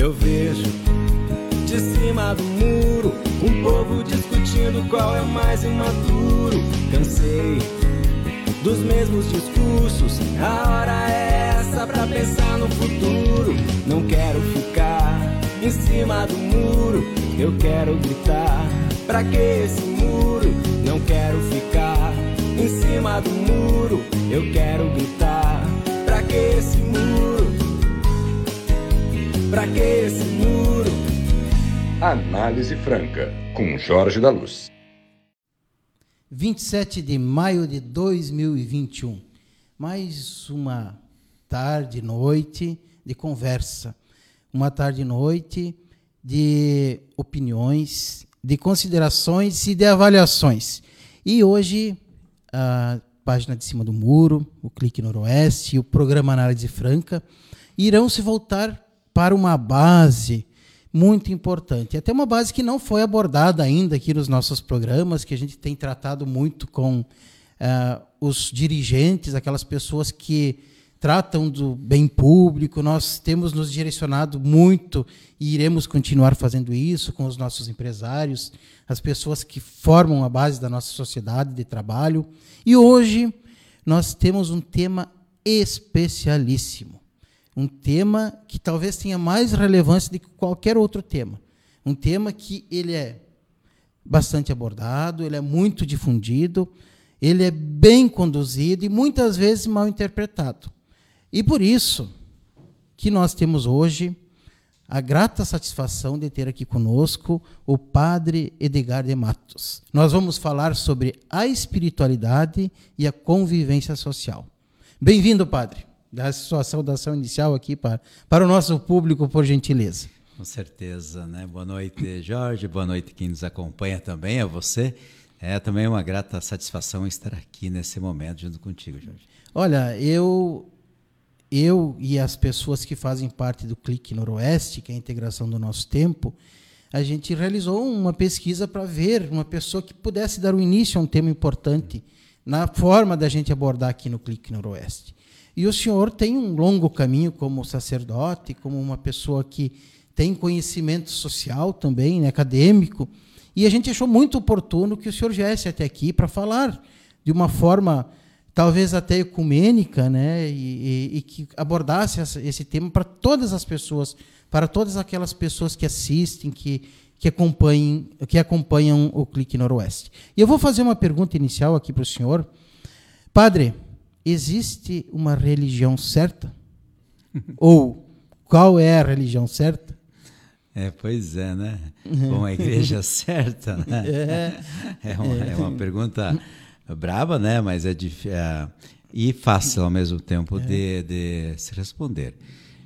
Eu vejo de cima do muro um povo discutindo qual é o mais imaturo. Cansei dos mesmos discursos. A hora é essa pra pensar no futuro. Não quero ficar em cima do muro. Eu quero gritar. Pra que esse muro? Não quero ficar em cima do muro. Eu quero gritar. Pra que esse muro? Pra que esse muro? Análise Franca, com Jorge da Luz. 27 de maio de 2021. Mais uma tarde, noite de conversa. Uma tarde, noite de opiniões, de considerações e de avaliações. E hoje, a página de cima do muro, o Clique Noroeste e o programa Análise Franca irão se voltar para uma base muito importante. Até uma base que não foi abordada ainda aqui nos nossos programas, que a gente tem tratado muito com uh, os dirigentes, aquelas pessoas que tratam do bem público. Nós temos nos direcionado muito e iremos continuar fazendo isso com os nossos empresários, as pessoas que formam a base da nossa sociedade de trabalho. E hoje nós temos um tema especialíssimo um tema que talvez tenha mais relevância do que qualquer outro tema. Um tema que ele é bastante abordado, ele é muito difundido, ele é bem conduzido e muitas vezes mal interpretado. E por isso que nós temos hoje a grata satisfação de ter aqui conosco o Padre Edgar de Matos. Nós vamos falar sobre a espiritualidade e a convivência social. Bem-vindo, Padre dar sua saudação inicial aqui para, para o nosso público, por gentileza. Com certeza, né? Boa noite, Jorge. Boa noite quem nos acompanha também, a você. É também uma grata satisfação estar aqui nesse momento junto contigo, Jorge. Olha, eu eu e as pessoas que fazem parte do Clique Noroeste, que é a integração do nosso tempo, a gente realizou uma pesquisa para ver uma pessoa que pudesse dar o início a um tema importante na forma da gente abordar aqui no Clique Noroeste. E o senhor tem um longo caminho como sacerdote, como uma pessoa que tem conhecimento social também, né, acadêmico. E a gente achou muito oportuno que o senhor viesse até aqui para falar de uma forma talvez até ecumênica, né, e, e, e que abordasse esse tema para todas as pessoas, para todas aquelas pessoas que assistem, que, que, acompanhem, que acompanham o Clique Noroeste. E eu vou fazer uma pergunta inicial aqui para o senhor. Padre, existe uma religião certa? Ou qual é a religião certa? É, pois é, né? Bom, a igreja certa, né? É, é, uma, é uma pergunta braba, né? Mas é, difícil, é, e fácil ao mesmo tempo é. de, de se responder.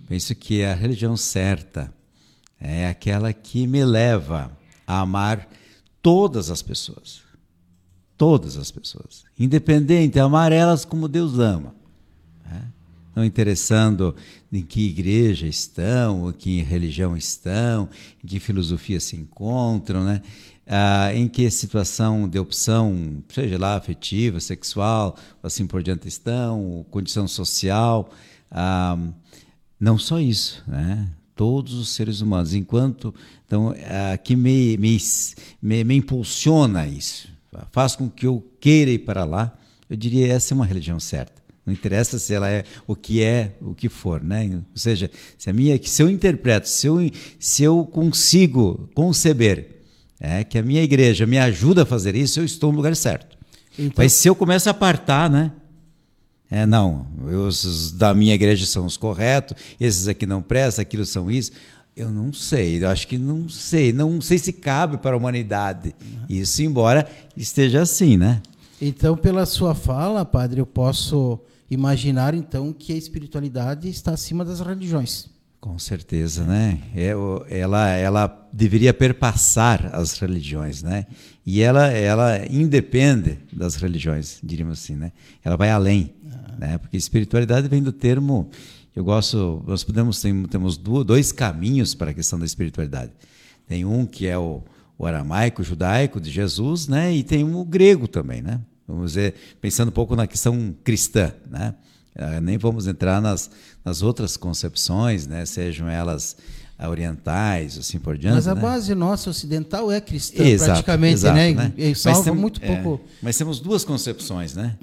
Penso que a religião certa é aquela que me leva a amar todas as pessoas todas as pessoas, independente, amar elas como Deus ama. Né? Não interessando em que igreja estão, que religião estão, em que filosofia se encontram, né? Ah, em que situação de opção, seja lá afetiva, sexual, assim por diante estão, condição social. Ah, não só isso, né? todos os seres humanos, enquanto então ah, que me, me, me, me impulsiona isso, faz com que eu queira ir para lá, eu diria essa é uma religião certa. Não interessa se ela é o que é, o que for, né? Ou seja, se a minha, se eu interpreto, se eu, se eu consigo conceber é, que a minha igreja me ajuda a fazer isso, eu estou no lugar certo. Então... Mas se eu começo a apartar, né? É, não, os da minha igreja são os corretos, esses aqui não prestam, aquilo são isso. Eu não sei, eu acho que não sei, não sei se cabe para a humanidade isso, embora esteja assim, né? Então, pela sua fala, padre, eu posso imaginar então que a espiritualidade está acima das religiões. Com certeza, né? É, ela, ela deveria perpassar as religiões, né? E ela, ela independe das religiões, diríamos assim, né? Ela vai além, ah. né? Porque espiritualidade vem do termo eu gosto, nós podemos tem, temos dois caminhos para a questão da espiritualidade. Tem um que é o, o aramaico, o judaico de Jesus, né? E tem um, o grego também, né? Vamos dizer, pensando um pouco na questão cristã, né? Uh, nem vamos entrar nas, nas outras concepções, né? Sejam elas orientais, assim por diante. Mas a né? base nossa ocidental é cristã, Exato, praticamente, exato, né? né? E salva tem- muito é, pouco. mas temos duas concepções, né?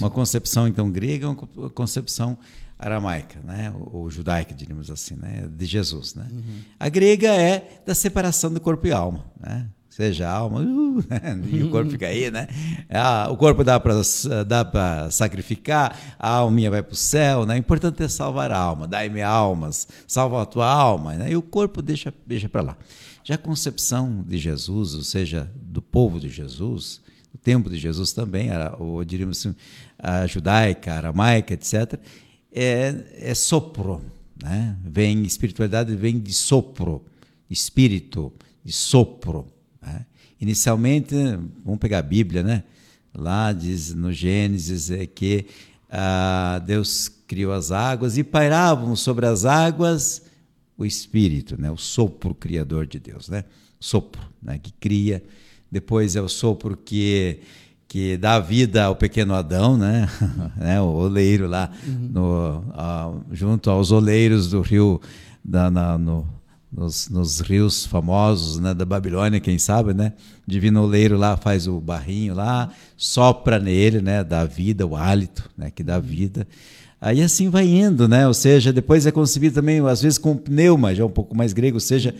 Uma concepção então grega e uma co- concepção aramaica, né? Ou, ou judaica, diríamos assim, né? De Jesus, né? Uhum. A grega é da separação do corpo e alma, né? Seja a alma, uh, e o corpo fica aí, né? Ah, o corpo dá para sacrificar, a alminha vai para o céu, né? O importante é salvar a alma, dai-me almas, salva a tua alma, né? E o corpo deixa, deixa para lá. Já a concepção de Jesus, ou seja, do povo de Jesus, o tempo de Jesus também, a- ou diríamos assim, a judaica, a aramaica, etc., é, é sopro, né? Vem espiritualidade vem de sopro, espírito, de sopro. né? Inicialmente, vamos pegar a Bíblia, né? Lá diz no Gênesis é que ah, Deus criou as águas e pairavam sobre as águas o espírito, né? O sopro criador de Deus, né? Sopro, né? Que cria. Depois é o sopro que que dá vida ao pequeno Adão, né? né? O oleiro lá no, ah, junto aos oleiros do rio da, na- no, nos, nos rios famosos né, da Babilônia, quem sabe, né? Divino oleiro lá faz o barrinho lá, sopra nele, né? Dá vida, o hálito, né? Que dá vida. Aí assim vai indo, né? Ou seja, depois é concebido também, às vezes, com pneuma, já um pouco mais grego, ou seja,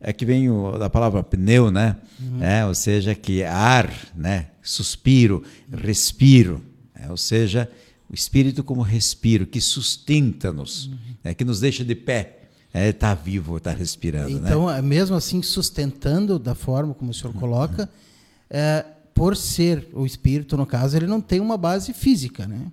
é que vem o, da palavra pneu, né? É, ou seja, que ar, né? Suspiro, respiro. é, ou seja, o espírito como respiro, que sustenta-nos, né, que nos deixa de pé. Está vivo, está respirando. né? Então, é mesmo assim, sustentando da forma como o senhor coloca, é, por ser o espírito, no caso, ele não tem uma base física, né?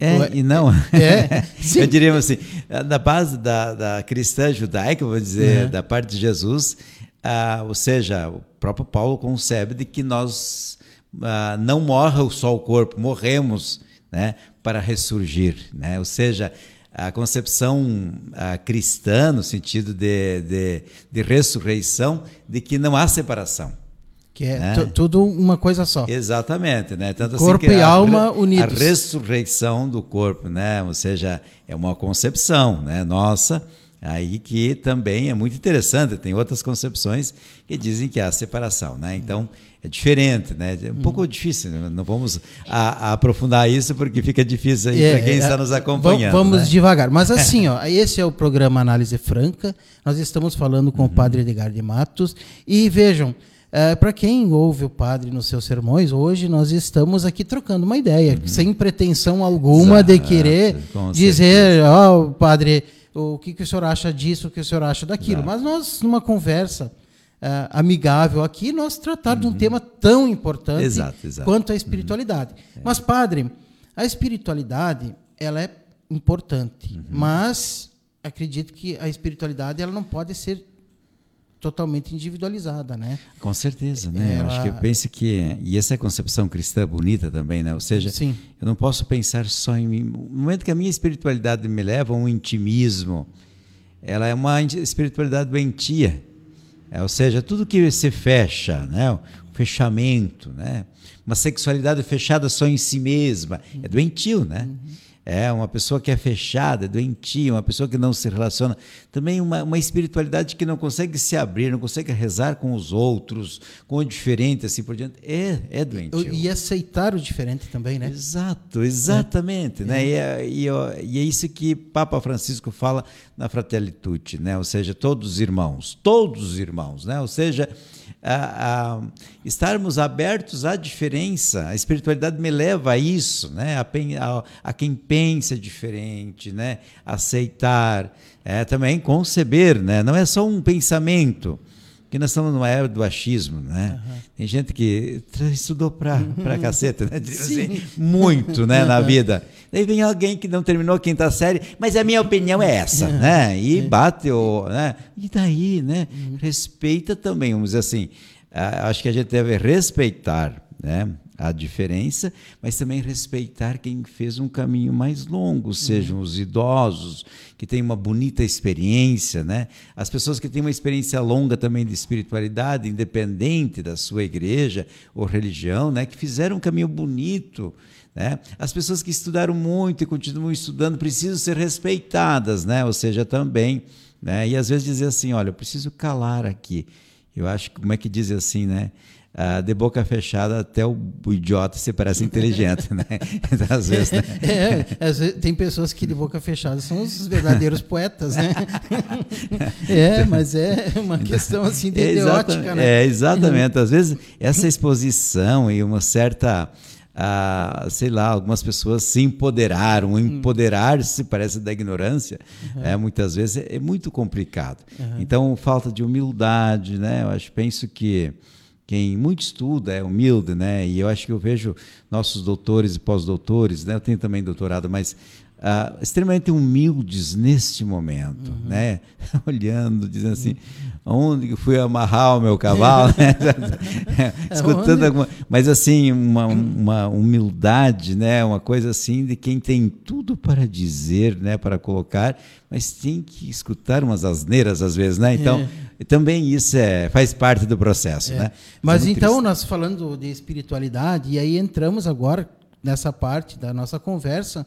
É, Ué, e não. é, sim. Eu diria assim, da base da, da cristã judaica, vou dizer, da parte de Jesus, ah, ou seja, o próprio Paulo concebe de que nós ah, não morra só o corpo, morremos né, para ressurgir. Né? Ou seja, a concepção ah, cristã, no sentido de, de, de ressurreição, de que não há separação. Que é É. tu- tudo uma coisa só. Exatamente, né? Tanto Corpo que e alma unidos. A ressurreição do corpo, né? Ou seja, é uma concepção, né? Nossa, aí que também é muito interessante. Tem outras concepções que dizem que há separação, né? Então é diferente, né? É um Uhum. pouco difícil. né? Não vamos a- a aprofundar isso porque fica difícil aí É, para quem é, está nos va- acompanhando. Vamos né? devagar. Mas assim, ó, esse é o programa Análise Franca. Nós estamos falando com o padre Edgar de Matos. E vejam, para quem ouve o padre nos seus sermões, hoje nós estamos aqui trocando uma ideia, sem pretensão alguma de Exato, querer com dizer, ó, padre, o que, que o senhor acha disso, o que o senhor acha daquilo. Exato. Mas nós, numa conversa ah, amigável aqui, nós tratar de um tema tão importante Uhum. Exato, quanto a espiritualidade. Mas, padre, a espiritualidade, ela é importante, Uhum. mas acredito que a espiritualidade ela não pode ser totalmente individualizada, né? Com certeza, né? Eu Ela- acho que eu penso que e essa é a concepção cristã bonita também, né? Ou seja, Sim. eu não posso pensar só em mim. No momento que a minha espiritualidade me leva a um intimismo, ela é uma espiritualidade doentia. É, ou seja, tudo que se fecha, né? O fechamento, né? Uma sexualidade fechada só em si mesma é doentio, né? É uma pessoa que é fechada, é doentia, uma pessoa que não se relaciona. Também uma, uma espiritualidade que não consegue se abrir, não consegue rezar com os outros, com o diferente, assim por diante. É, é doentio. E aceitar o diferente também, né? Exato, exatamente. Né? E, é, e, ó, e é isso que Papa Francisco fala na Fratelli Tutti, né? ou seja, todos os irmãos, todos os irmãos, né? ou seja, a, a, estarmos abertos à diferença. A espiritualidade me leva a isso, né? a, a, a quem pensa diferente, né? aceitar, é, também conceber, né? não é só um pensamento. Porque nós estamos numa era do achismo, né? Tem gente que estudou pra, pra caceta, né? Assim, muito, né, na vida. Daí vem alguém que não terminou a quinta série, mas a minha opinião é essa, né? E bate o, né? E daí, né? Respeita também, vamos dizer assim, acho que a gente deve respeitar, né? A diferença, mas também respeitar quem fez um caminho mais longo, sejam os idosos, que têm uma bonita experiência, né? As pessoas que têm uma experiência longa também de espiritualidade, independente da sua igreja ou religião, né? Que fizeram um caminho bonito, né? As pessoas que estudaram muito e continuam estudando precisam ser respeitadas, né? Ou seja, também né? E às vezes dizer assim, olha, eu preciso calar aqui. Eu acho, como é que diz assim, né? Ah, de boca fechada até o, o, idiota se parece inteligente, né? Às vezes, né? É, às vezes, tem pessoas que de boca fechada são os verdadeiros poetas, né? é, mas é uma questão assim de é ideótica, né? É, exatamente. Às vezes essa exposição e uma certa ah, sei lá, algumas pessoas se empoderaram. Hum. Empoderar-se parece da ignorância, uhum. é, muitas vezes é, é muito complicado. Uhum. Então, falta de humildade, né? Eu acho, penso que quem muito estuda é humilde, né? E eu acho que eu vejo nossos doutores e pós-doutores, né? Eu tenho também doutorado, mas uh, extremamente humildes neste momento, uhum. né? Olhando, dizendo assim, onde que fui amarrar o meu cavalo, né? escutando alguma, mas assim uma, uma humildade, né? Uma coisa assim de quem tem tudo para dizer, né? Para colocar, mas tem que escutar umas asneiras às vezes, né? Então é. Também isso é, faz parte do processo, é. né? Mas então nós falando de espiritualidade e aí entramos agora nessa parte da nossa conversa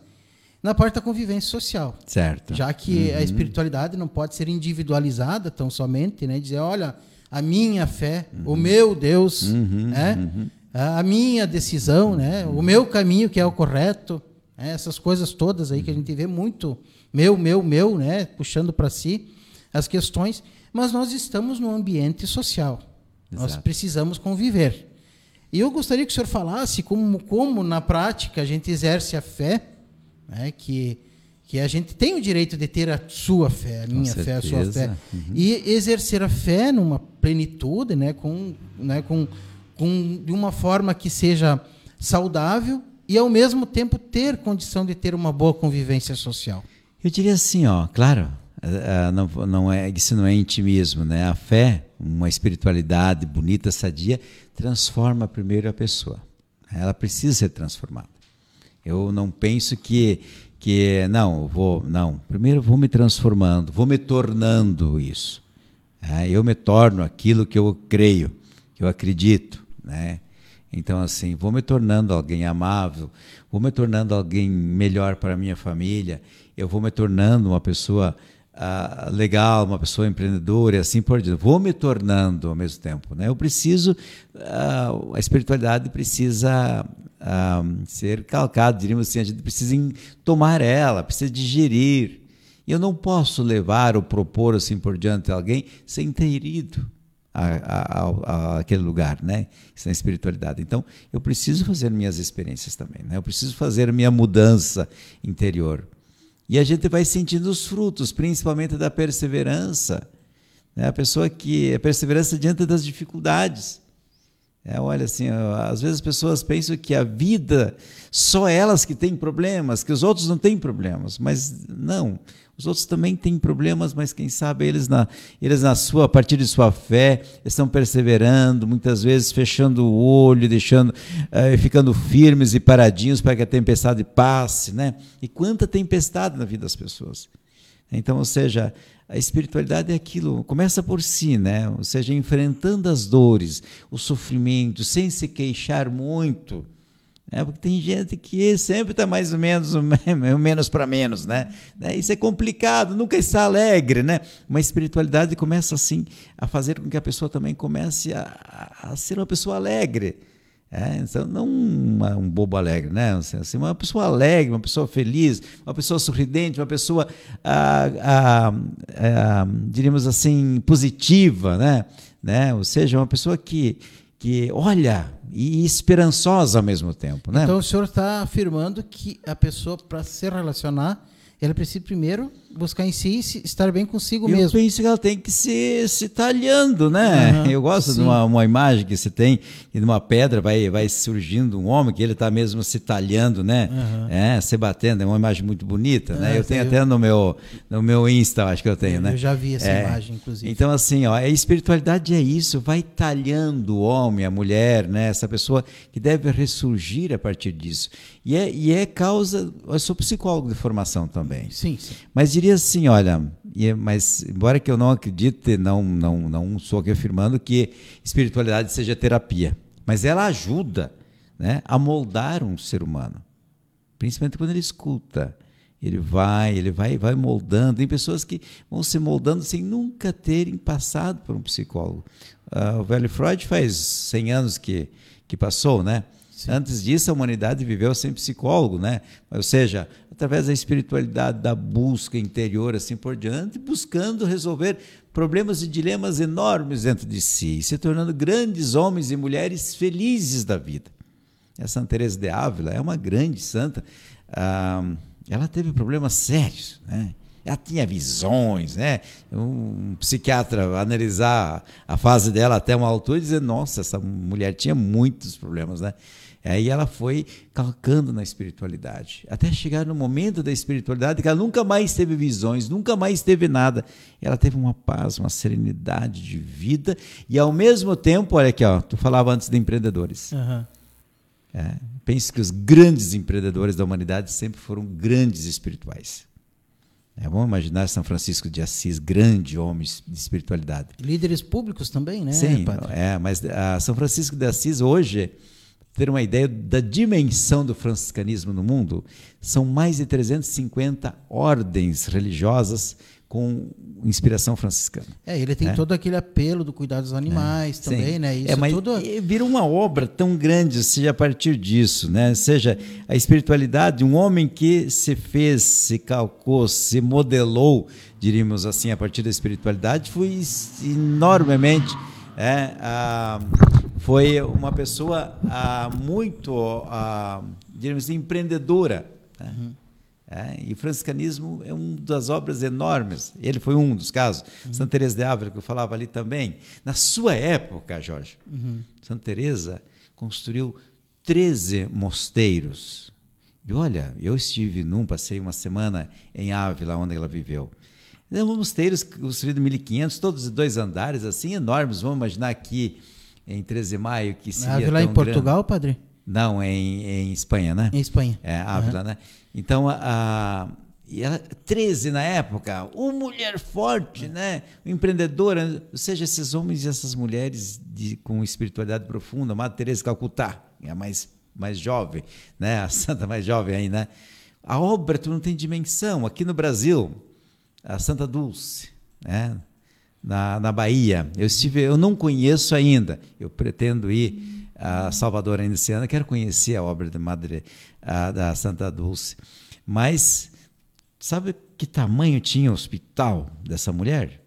na parte da convivência social. Certo. Já que uhum. a espiritualidade não pode ser individualizada tão somente, né? Dizer, olha, a minha fé, uhum. o meu Deus, uhum. né? Uhum. a minha decisão, né? o meu caminho que é o correto, né? essas coisas todas aí que a gente vê muito meu, meu, meu, né? puxando para si as questões, mas nós estamos num ambiente social. Exato. Nós precisamos conviver. E eu gostaria que o senhor falasse como, como na prática a gente exerce a fé né? que, que a gente tem o direito de ter a sua fé, a minha fé, a sua fé, uhum. e exercer a fé numa plenitude, né? com, né? com, com, de uma forma que seja saudável e, ao mesmo tempo, ter condição de ter uma boa convivência social. Eu diria assim, ó, claro, eh, não, não é, isso não é intimismo, né? A fé, uma espiritualidade bonita, sadia, transforma primeiro a pessoa. Ela precisa ser transformada. Eu não penso que que não, vou não. Primeiro vou me transformando, vou me tornando isso. É, eu me torno aquilo que eu creio, que eu acredito, né? Então assim, vou me tornando alguém amável, vou me tornando alguém melhor para minha família, eu vou me tornando uma pessoa uh, legal, uma pessoa empreendedora e assim por diante. Vou me tornando ao mesmo tempo. Né? Eu preciso, uh, a espiritualidade precisa uh, ser calcada, diríamos assim, a gente precisa tomar ela, precisa digerir. E eu não posso levar ou propor assim por diante a alguém sem ter ido aquele lugar, né? Isso é espiritualidade. Então, eu preciso fazer minhas experiências também, né? Eu preciso fazer minha mudança interior. E a gente vai sentindo os frutos, principalmente da perseverança. Né? A pessoa que. A perseverança diante das dificuldades. É, olha assim, às vezes as pessoas pensam que a vida, só elas que têm problemas, que os outros não têm problemas, mas não. Os outros também têm problemas, mas quem sabe eles na, eles na sua, a partir de sua fé, estão perseverando, muitas vezes fechando o olho, deixando, uh, ficando firmes e paradinhos para que a tempestade passe, né? E quanta tempestade na vida das pessoas. Então, ou seja, a espiritualidade é aquilo, começa por si, né? Ou seja, enfrentando as dores, o sofrimento, sem se queixar muito, é, porque tem gente que sempre está mais ou menos, menos para menos, né? né? Isso é complicado, nunca está alegre, né? Uma espiritualidade começa assim a fazer com que a pessoa também comece a, a ser uma pessoa alegre. É, então, não uma, um bobo alegre, né? Assim, uma pessoa alegre, uma pessoa feliz, uma pessoa sorridente, uma pessoa, ah, ah, ah, diríamos assim, positiva, né? né? Ou seja, uma pessoa que, que olha e esperançosa ao mesmo tempo. Né? Então o senhor está afirmando que a pessoa, para se relacionar, ela precisa primeiro buscar em si estar bem consigo eu mesmo. Eu penso que ela tem que se, se talhando, né? Uhum, eu gosto sim. de uma, uma imagem que se tem, e de uma pedra vai, vai surgindo um homem, que ele está mesmo se talhando, né? Uhum. É, se batendo, é uma imagem muito bonita, né? É, eu tenho eu... até no meu, no meu Insta, acho que eu tenho, eu, né? Eu já vi essa é. imagem, inclusive. Então, assim, ó, a espiritualidade é isso, vai talhando o homem, a mulher, né? Essa pessoa que deve ressurgir a partir disso. E é, e é causa. Eu sou psicólogo de formação também. Sim, sim. Mas diria assim: olha, é, mas embora que eu não acredite, não, não, não sou aqui afirmando que espiritualidade seja terapia, mas ela ajuda né, a moldar um ser humano, principalmente quando ele escuta. Ele vai, ele vai, vai moldando. Tem pessoas que vão se moldando sem nunca terem passado por um psicólogo. Uh, o velho Freud faz 100 anos que, que passou, né? Sim. Antes disso, a humanidade viveu sem psicólogo, né? Ou seja, através da espiritualidade, da busca interior, assim por diante, buscando resolver problemas e dilemas enormes dentro de si, se tornando grandes homens e mulheres felizes da vida. A Santa Teresa de Ávila é uma grande santa. Ah, ela teve problemas sérios, né? Ela tinha visões, né? Um psiquiatra analisar a fase dela até uma altura e dizer, nossa, essa mulher tinha muitos problemas, né? Aí ela foi calcando na espiritualidade, até chegar no momento da espiritualidade que ela nunca mais teve visões, nunca mais teve nada. Ela teve uma paz, uma serenidade de vida e ao mesmo tempo, olha aqui, ó, tu falava antes de empreendedores. Uhum. É, pense que os grandes empreendedores da humanidade sempre foram grandes espirituais. É, vamos imaginar São Francisco de Assis, grande homem de espiritualidade. Líderes públicos também, né? Sim, padre? é, mas a São Francisco de Assis hoje ter uma ideia da dimensão do franciscanismo no mundo, são mais de 350 ordens religiosas com inspiração franciscana. É, ele tem é. todo aquele apelo do cuidado dos animais é, também, sim. né? Isso é, mas tudo... vira uma obra tão grande, seja a partir disso, né? Seja a espiritualidade, um homem que se fez, se calcou, se modelou, diríamos assim, a partir da espiritualidade, foi enormemente é, a, foi uma pessoa a, muito, a, diríamos assim, empreendedora. Né? Uhum. É, e o franciscanismo é uma das obras enormes. Ele foi um dos casos. Uhum. Santa Teresa de Ávila, que eu falava ali também. Na sua época, Jorge, uhum. Santa Teresa construiu 13 mosteiros. E olha, eu estive num, passei uma semana em Ávila, onde ela viveu. Um mosteiros construídos em 1500, todos de dois andares, assim, enormes. Vamos imaginar aqui em 13 de maio que seria Ávila em Portugal, grande. padre? Não, em, em Espanha, né? Em Espanha. É, Ávila, uhum. né? Então, a, e ela, 13 na época, uma mulher forte, né? empreendedora, ou seja, esses homens e essas mulheres de, com espiritualidade profunda, Madre Teresa de Calcutá, é a mais, mais jovem, né? a santa mais jovem aí, né? A obra tu não tem dimensão. Aqui no Brasil, a Santa Dulce, né? na, na Bahia. Eu estive, eu não conheço ainda. Eu pretendo ir a Salvador ainda esse ano. Quero conhecer a obra da Madre a, da Santa Dulce. Mas sabe que tamanho tinha o hospital dessa mulher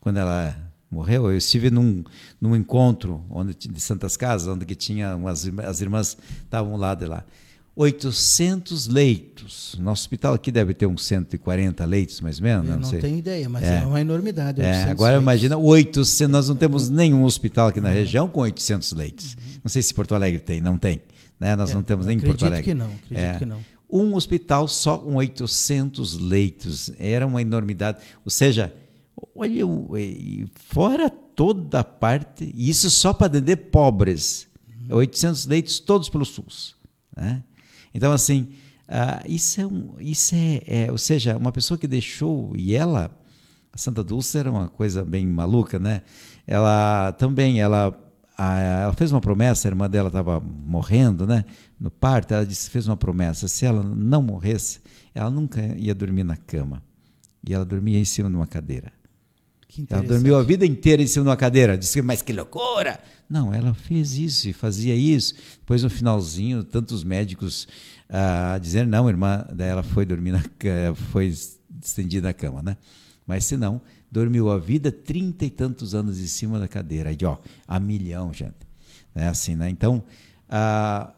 quando ela morreu? Eu estive num, num encontro onde de Santas Casas, onde que tinha umas as irmãs estavam lá de lá. 800 leitos. Nosso hospital aqui deve ter uns 140 leitos, mais ou menos. Eu não, não sei. tenho ideia, mas é, é uma enormidade. É, agora leitos. imagina 800. Nós não temos nenhum hospital aqui na região com 800 leitos. Uhum. Não sei se Porto Alegre tem, não tem. Né? Nós é, não temos nem em Porto Alegre. Que não, acredito é. que não. Um hospital só com 800 leitos. Era uma enormidade. Ou seja, olha, fora toda a parte, isso só para atender pobres. Uhum. 800 leitos todos pelo SUS. Né? Então, assim, uh, isso, é, um, isso é, é, ou seja, uma pessoa que deixou, e ela, a Santa Dulce era uma coisa bem maluca, né? Ela também, ela, a, ela fez uma promessa, a irmã dela estava morrendo, né? No parto, ela disse, fez uma promessa, se ela não morresse, ela nunca ia dormir na cama. E ela dormia em cima de uma cadeira. Ela dormiu a vida inteira em cima de uma cadeira. Disse, mas que loucura! Não, ela fez isso e fazia isso. Depois, no finalzinho, tantos médicos a uh, dizer, não, irmã dela foi dormir na foi estendida na cama, né? Mas se não, dormiu a vida trinta e tantos anos em cima da cadeira. Aí, ó, a milhão, gente. Né? Assim, né? Então, uh,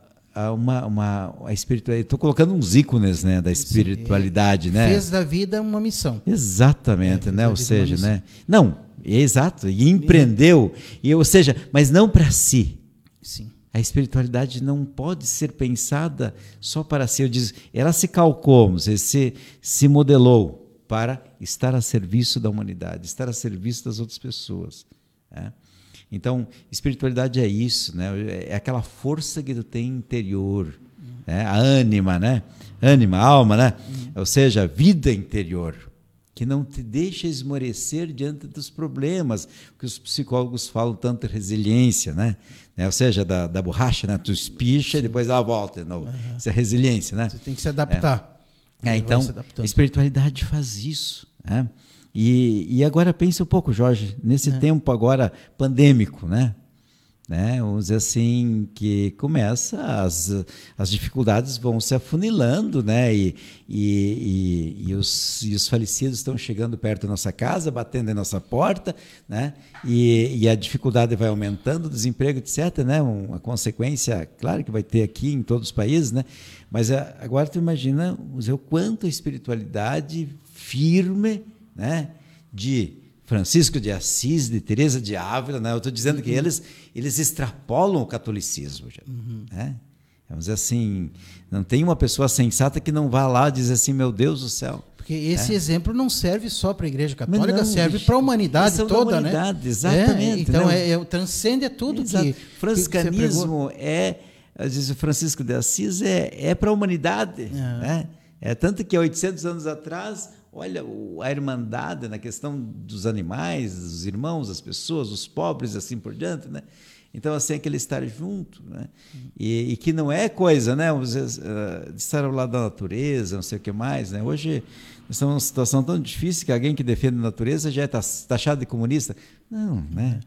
uma, uma a espiritualidade. Estou colocando uns ícones né, da espiritualidade, Sim, né? Fez da vida uma missão. Exatamente, é, né? Ou seja, né? Não, exato, e empreendeu, e, ou seja, mas não para si. Sim. A espiritualidade não pode ser pensada só para si. Eu diz, ela se calcou, se, se modelou para estar a serviço da humanidade, estar a serviço das outras pessoas. Né? Então, espiritualidade é isso, né? É aquela força que tu tem interior, né? a ânima, né? Ânima, alma, né? Ou seja, a vida interior, que não te deixa esmorecer diante dos problemas, que os psicólogos falam tanto de resiliência, né? né? Ou seja, da, da borracha, né? Tu espicha e depois ela volta de novo. Uhum. Isso é resiliência, né? Você tem que se adaptar. É, então, a espiritualidade faz isso. Né? E, e agora pense um pouco, Jorge, nesse é. tempo agora pandêmico, né? né? Vamos dizer assim, que começa, as, as dificuldades vão se afunilando, né? E, e, e, e, os, e os falecidos estão chegando perto da nossa casa, batendo em nossa porta, né? E, e a dificuldade vai aumentando, o desemprego, etc., né? Uma consequência, claro que vai ter aqui em todos os países, né? Mas é, agora tu imagina o quanto a espiritualidade firme, né? De Francisco de Assis, de Teresa de Ávila, né? eu estou dizendo que uhum. eles, eles extrapolam o catolicismo. Uhum. né? Vamos dizer assim, não tem uma pessoa sensata que não vá lá e diz assim, meu Deus do céu. Porque esse é. exemplo não serve só para a Igreja Católica, não, serve para a humanidade toda, né? humanidade, né? Exatamente. É, então, é, é, transcende tudo Exato. que. Franciscanismo que é, diz o Francisco de Assis, é, é para a humanidade. É. Né? É tanto que há 800 anos atrás Olha, a irmandade na questão dos animais, dos irmãos, das pessoas, os pobres, assim por diante, né? Então, assim, aquele estar junto, né? E, e que não é coisa, né? Uh, de estar ao lado da natureza, não sei o que mais, né? Hoje, estamos numa situação tão difícil que alguém que defende a natureza já é taxado de comunista. Não, né?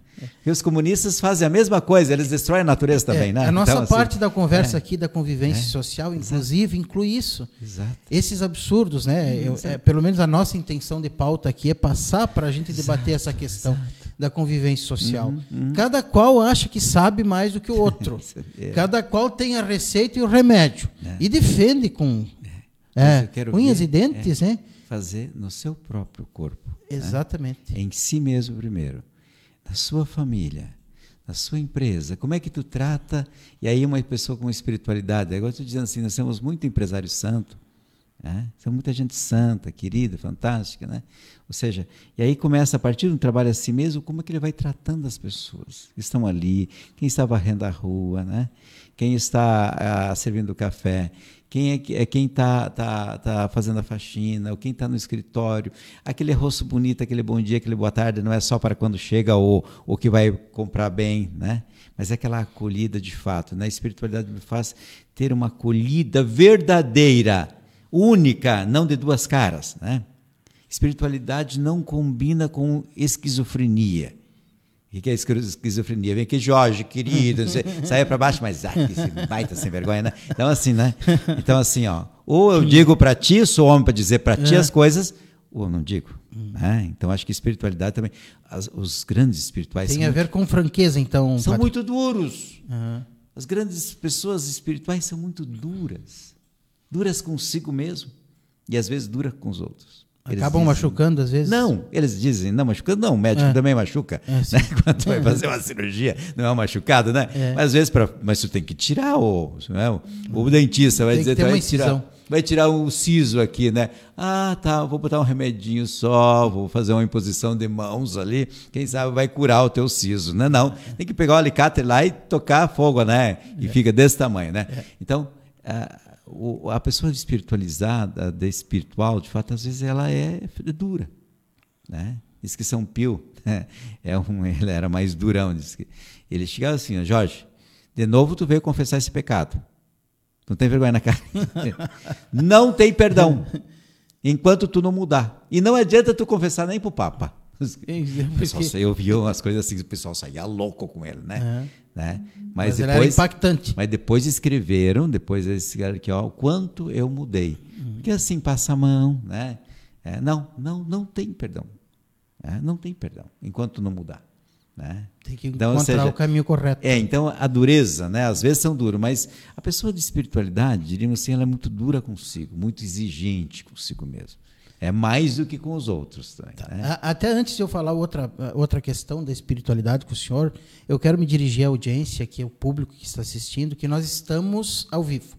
E os comunistas fazem a mesma coisa, eles destroem a natureza também, é, né? A nossa então, assim, parte da conversa é, aqui da convivência é, social, inclusive, exato. inclui isso. Exato. Esses absurdos, né? Eu, é, pelo menos a nossa intenção de pauta aqui é passar para a gente debater essa questão da convivência social. Uhum, uhum. Cada qual acha que sabe mais do que o outro. É. Cada qual tem a receita e o remédio. É. E defende com unhas e dentes, né? Fazer no seu próprio corpo. Né? Exatamente. Né? Em si mesmo primeiro. Na sua família, na sua empresa. Como é que tu trata? E aí uma pessoa com espiritualidade. Agora estou dizendo assim, nós temos muito empresário santo. Né? Tem muita gente santa, querida, fantástica, né? Ou seja, e aí começa a partir do trabalho a si mesmo, como é que ele vai tratando as pessoas que estão ali, quem está varrendo a rua, né? Quem está ah, servindo café, quem é, é quem está tá, tá fazendo a faxina, ou quem está no escritório. Aquele rosto bonito, aquele bom dia, aquele boa tarde, não é só para quando chega ou o que vai comprar bem, né? mas é aquela acolhida de fato. Né? A espiritualidade me faz ter uma acolhida verdadeira, única, não de duas caras. Né? Espiritualidade não combina com esquizofrenia. O que é esquizofrenia? Vem aqui, Jorge, querido, saia para baixo, mas ah, que baita sem vergonha, né? Então, assim, né? Então, assim, ó, ou eu digo para ti, sou homem para dizer para ti é. as coisas, ou eu não digo. Né? Então, acho que espiritualidade também, as, os grandes espirituais. Tem a ver muito, com franqueza, então. São padre. muito duros. Uhum. As grandes pessoas espirituais são muito duras. Duras consigo mesmo e às vezes duras com os outros. Acabam dizem, machucando às vezes? Não, eles dizem, não machucando, não, o médico é. também machuca. É, né? Quando vai fazer uma cirurgia, não é um machucado, né? É. Mas às vezes, pra, mas tu tem que tirar o. Né? O, o dentista vai tem dizer, que vai tirar, vai tirar o siso aqui, né? Ah, tá, vou botar um remedinho só, vou fazer uma imposição de mãos ali, quem sabe vai curar o teu siso. Não, não. Tem que pegar o alicate lá e tocar fogo, né? E é. fica desse tamanho, né? É. Então. Uh, o, a pessoa espiritualizada, de espiritual, de fato, às vezes ela é dura. Né? Diz que São Pio é um, ele era mais durão. Diz que, ele chegava assim, Jorge, de novo tu veio confessar esse pecado. Não tem vergonha na cara. não tem perdão. Enquanto tu não mudar. E não adianta tu confessar nem para o Papa. O pessoal, eu vi umas coisas assim, o pessoal saía louco com ele, né? né? Mas, mas depois, impactante. Mas depois escreveram, depois eles aqui, ó, o quanto eu mudei. Uhum. Porque assim, passa a mão, né? É, não, não, não tem perdão. É, não tem perdão, enquanto não mudar. Né? Tem que então, encontrar seja, o caminho correto. É, então a dureza, né? às vezes são duros, mas a pessoa de espiritualidade, diríamos assim, ela é muito dura consigo, muito exigente consigo mesmo. É mais do que com os outros. Também, tá. né? Até antes de eu falar outra, outra questão da espiritualidade com o senhor, eu quero me dirigir à audiência, que é o público que está assistindo, que nós estamos ao vivo.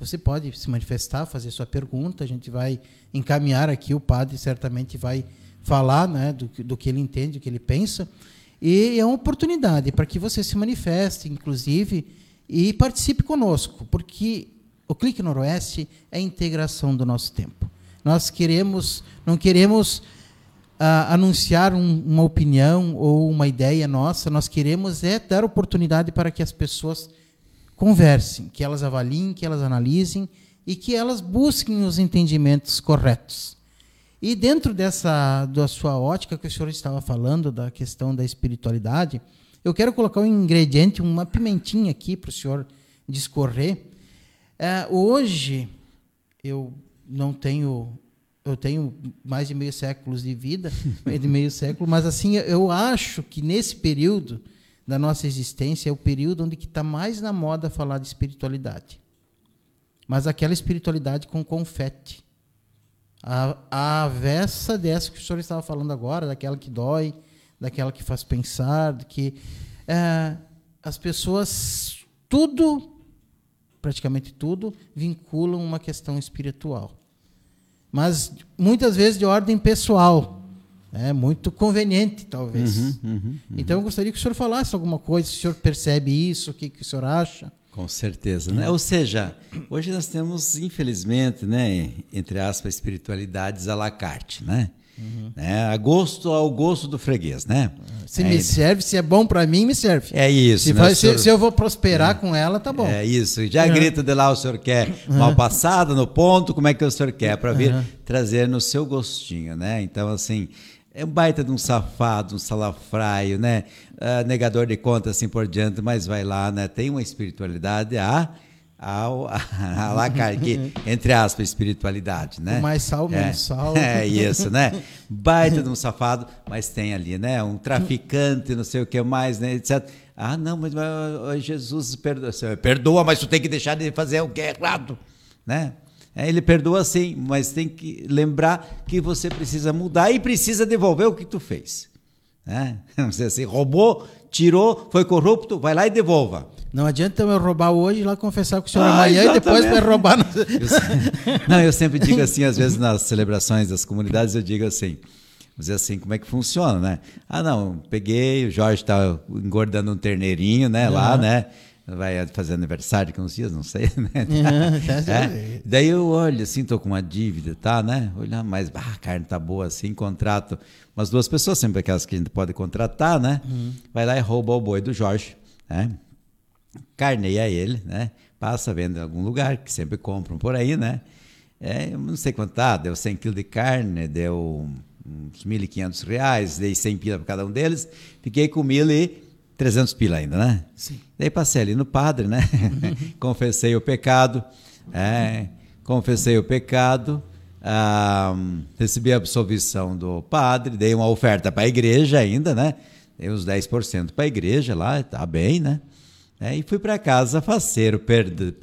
Você pode se manifestar, fazer sua pergunta, a gente vai encaminhar aqui, o padre certamente vai falar né, do, do que ele entende, do que ele pensa. E é uma oportunidade para que você se manifeste, inclusive, e participe conosco, porque o Clique Noroeste é a integração do nosso tempo. Nós queremos, não queremos ah, anunciar um, uma opinião ou uma ideia nossa, nós queremos é dar oportunidade para que as pessoas conversem, que elas avaliem, que elas analisem e que elas busquem os entendimentos corretos. E dentro dessa da sua ótica que o senhor estava falando da questão da espiritualidade, eu quero colocar um ingrediente, uma pimentinha aqui para o senhor discorrer. É, hoje eu não tenho eu tenho mais de meio século de vida, de meio século, mas assim eu acho que nesse período da nossa existência é o período onde está mais na moda falar de espiritualidade. Mas aquela espiritualidade com confete. A, a avessa dessa que o senhor estava falando agora, daquela que dói, daquela que faz pensar, que é, as pessoas, tudo, praticamente tudo, vinculam uma questão espiritual. Mas muitas vezes de ordem pessoal. É muito conveniente, talvez. Uhum, uhum, uhum. Então, eu gostaria que o senhor falasse alguma coisa, se o senhor percebe isso, o que, que o senhor acha. Com certeza, né? Ou seja, hoje nós temos, infelizmente, né, entre aspas, espiritualidades à la carte, né? Uhum. É, a gosto ao gosto do freguês, né? Se é, me serve, se é bom para mim, me serve. É isso. Se, né, vai, senhor... se, se, eu vou prosperar é. com ela, tá bom. É isso. Já uhum. grita de lá, o senhor quer mal passado, no ponto, como é que o senhor quer? Para vir uhum. trazer no seu gostinho, né? Então, assim, é um baita de um safado, um salafraio, né? Uh, negador de contas, assim por diante, mas vai lá, né? Tem uma espiritualidade a. Ao, a, a, a que, entre aspas, espiritualidade, né? O mais sal, é, menos sal. É isso, né? Baita de um safado, mas tem ali, né? Um traficante, não sei o que mais, né? Etc. Ah, não, mas, mas Jesus perdoa. Perdoa, mas tu tem que deixar de fazer o que é errado, né? É, ele perdoa sim, mas tem que lembrar que você precisa mudar e precisa devolver o que tu fez. É? Não sei assim, roubou, tirou, foi corrupto, vai lá e devolva. Não adianta eu roubar hoje e lá confessar com o senhor ah, amanhã e depois vai roubar. No... Eu, não, eu sempre digo assim, às vezes nas celebrações das comunidades, eu digo assim, dizer assim, como é que funciona, né? Ah, não, peguei, o Jorge está engordando um terneirinho, né, uhum. lá, né? vai fazer aniversário com uns dias, não sei, né? é. Daí eu olho assim, tô com uma dívida, tá, né? Olhar, mas ah, a carne tá boa assim, contrato umas duas pessoas, sempre aquelas que a gente pode contratar, né? Uhum. Vai lá e rouba o boi do Jorge, né? Carneia ele, né? Passa, vende em algum lugar, que sempre compram por aí, né? É, não sei quanto tá, deu 100 quilos de carne, deu uns 1.500 reais, dei 100 pila para cada um deles, fiquei com mil e 300 pila ainda, né? Sim. Daí passei ali no padre, né? Uhum. confessei o pecado, é, confessei o pecado, ah, recebi a absolvição do padre, dei uma oferta para a igreja ainda, né? Dei uns 10% para a igreja lá, tá bem, né? É, e fui para casa faceiro, perdi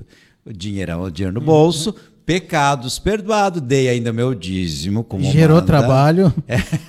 o dinheiro, o dinheiro no bolso, pecados perdoados, dei ainda meu dízimo como Gerou manda. trabalho.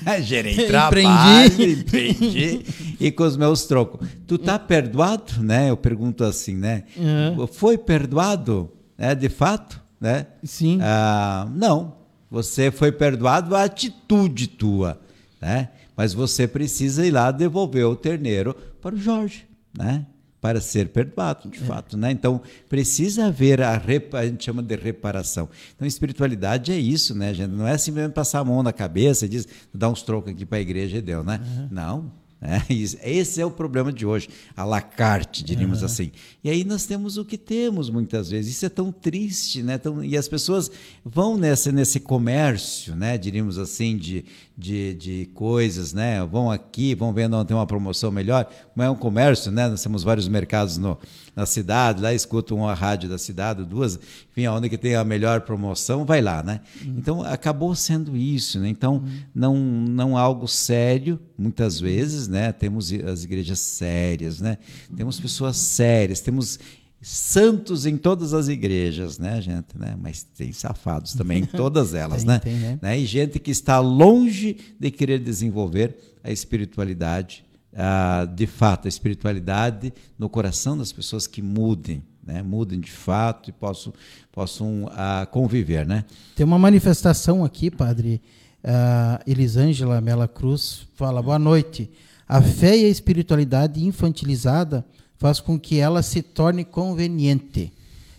É, gerei trabalho, empreendi. empreendi e com os meus trocos. Tu tá perdoado, né? Eu pergunto assim, né? Uhum. Foi perdoado, né? De fato, né? Sim. Ah, não. Você foi perdoado a atitude tua, né? Mas você precisa ir lá devolver o terneiro para o Jorge, né? Para ser perdoado, de é. fato, né? Então precisa haver a, a gente chama de reparação. Então espiritualidade é isso, né, gente? Não é simplesmente passar a mão na cabeça e dizer, dá uns trocos aqui para a igreja e deu, né? Uhum. Não, é, esse é o problema de hoje, a la carte, diríamos uhum. assim. E aí nós temos o que temos muitas vezes. Isso é tão triste, né? Tão, e as pessoas vão nesse, nesse comércio, né? diríamos assim, de, de, de coisas, né? Vão aqui, vão vendo onde tem uma promoção melhor. Como é um comércio, né? Nós temos vários mercados no, na cidade, lá escutam a rádio da cidade, duas, enfim, onde que tem a melhor promoção, vai lá, né? Uhum. Então acabou sendo isso, né? Então uhum. não não algo sério, muitas vezes, né? Temos as igrejas sérias, né? Temos pessoas sérias, temos santos em todas as igrejas, né, gente? Né? Mas tem safados também em todas elas, tem, né? Tem, né? né? E gente que está longe de querer desenvolver a espiritualidade, ah, de fato, a espiritualidade no coração das pessoas que mudem, né? Mudem de fato e possam, possam ah, conviver, né? Tem uma manifestação aqui, padre. Uh, Elisângela Mela Cruz fala: Boa noite. A fé e a espiritualidade infantilizada faz com que ela se torne conveniente.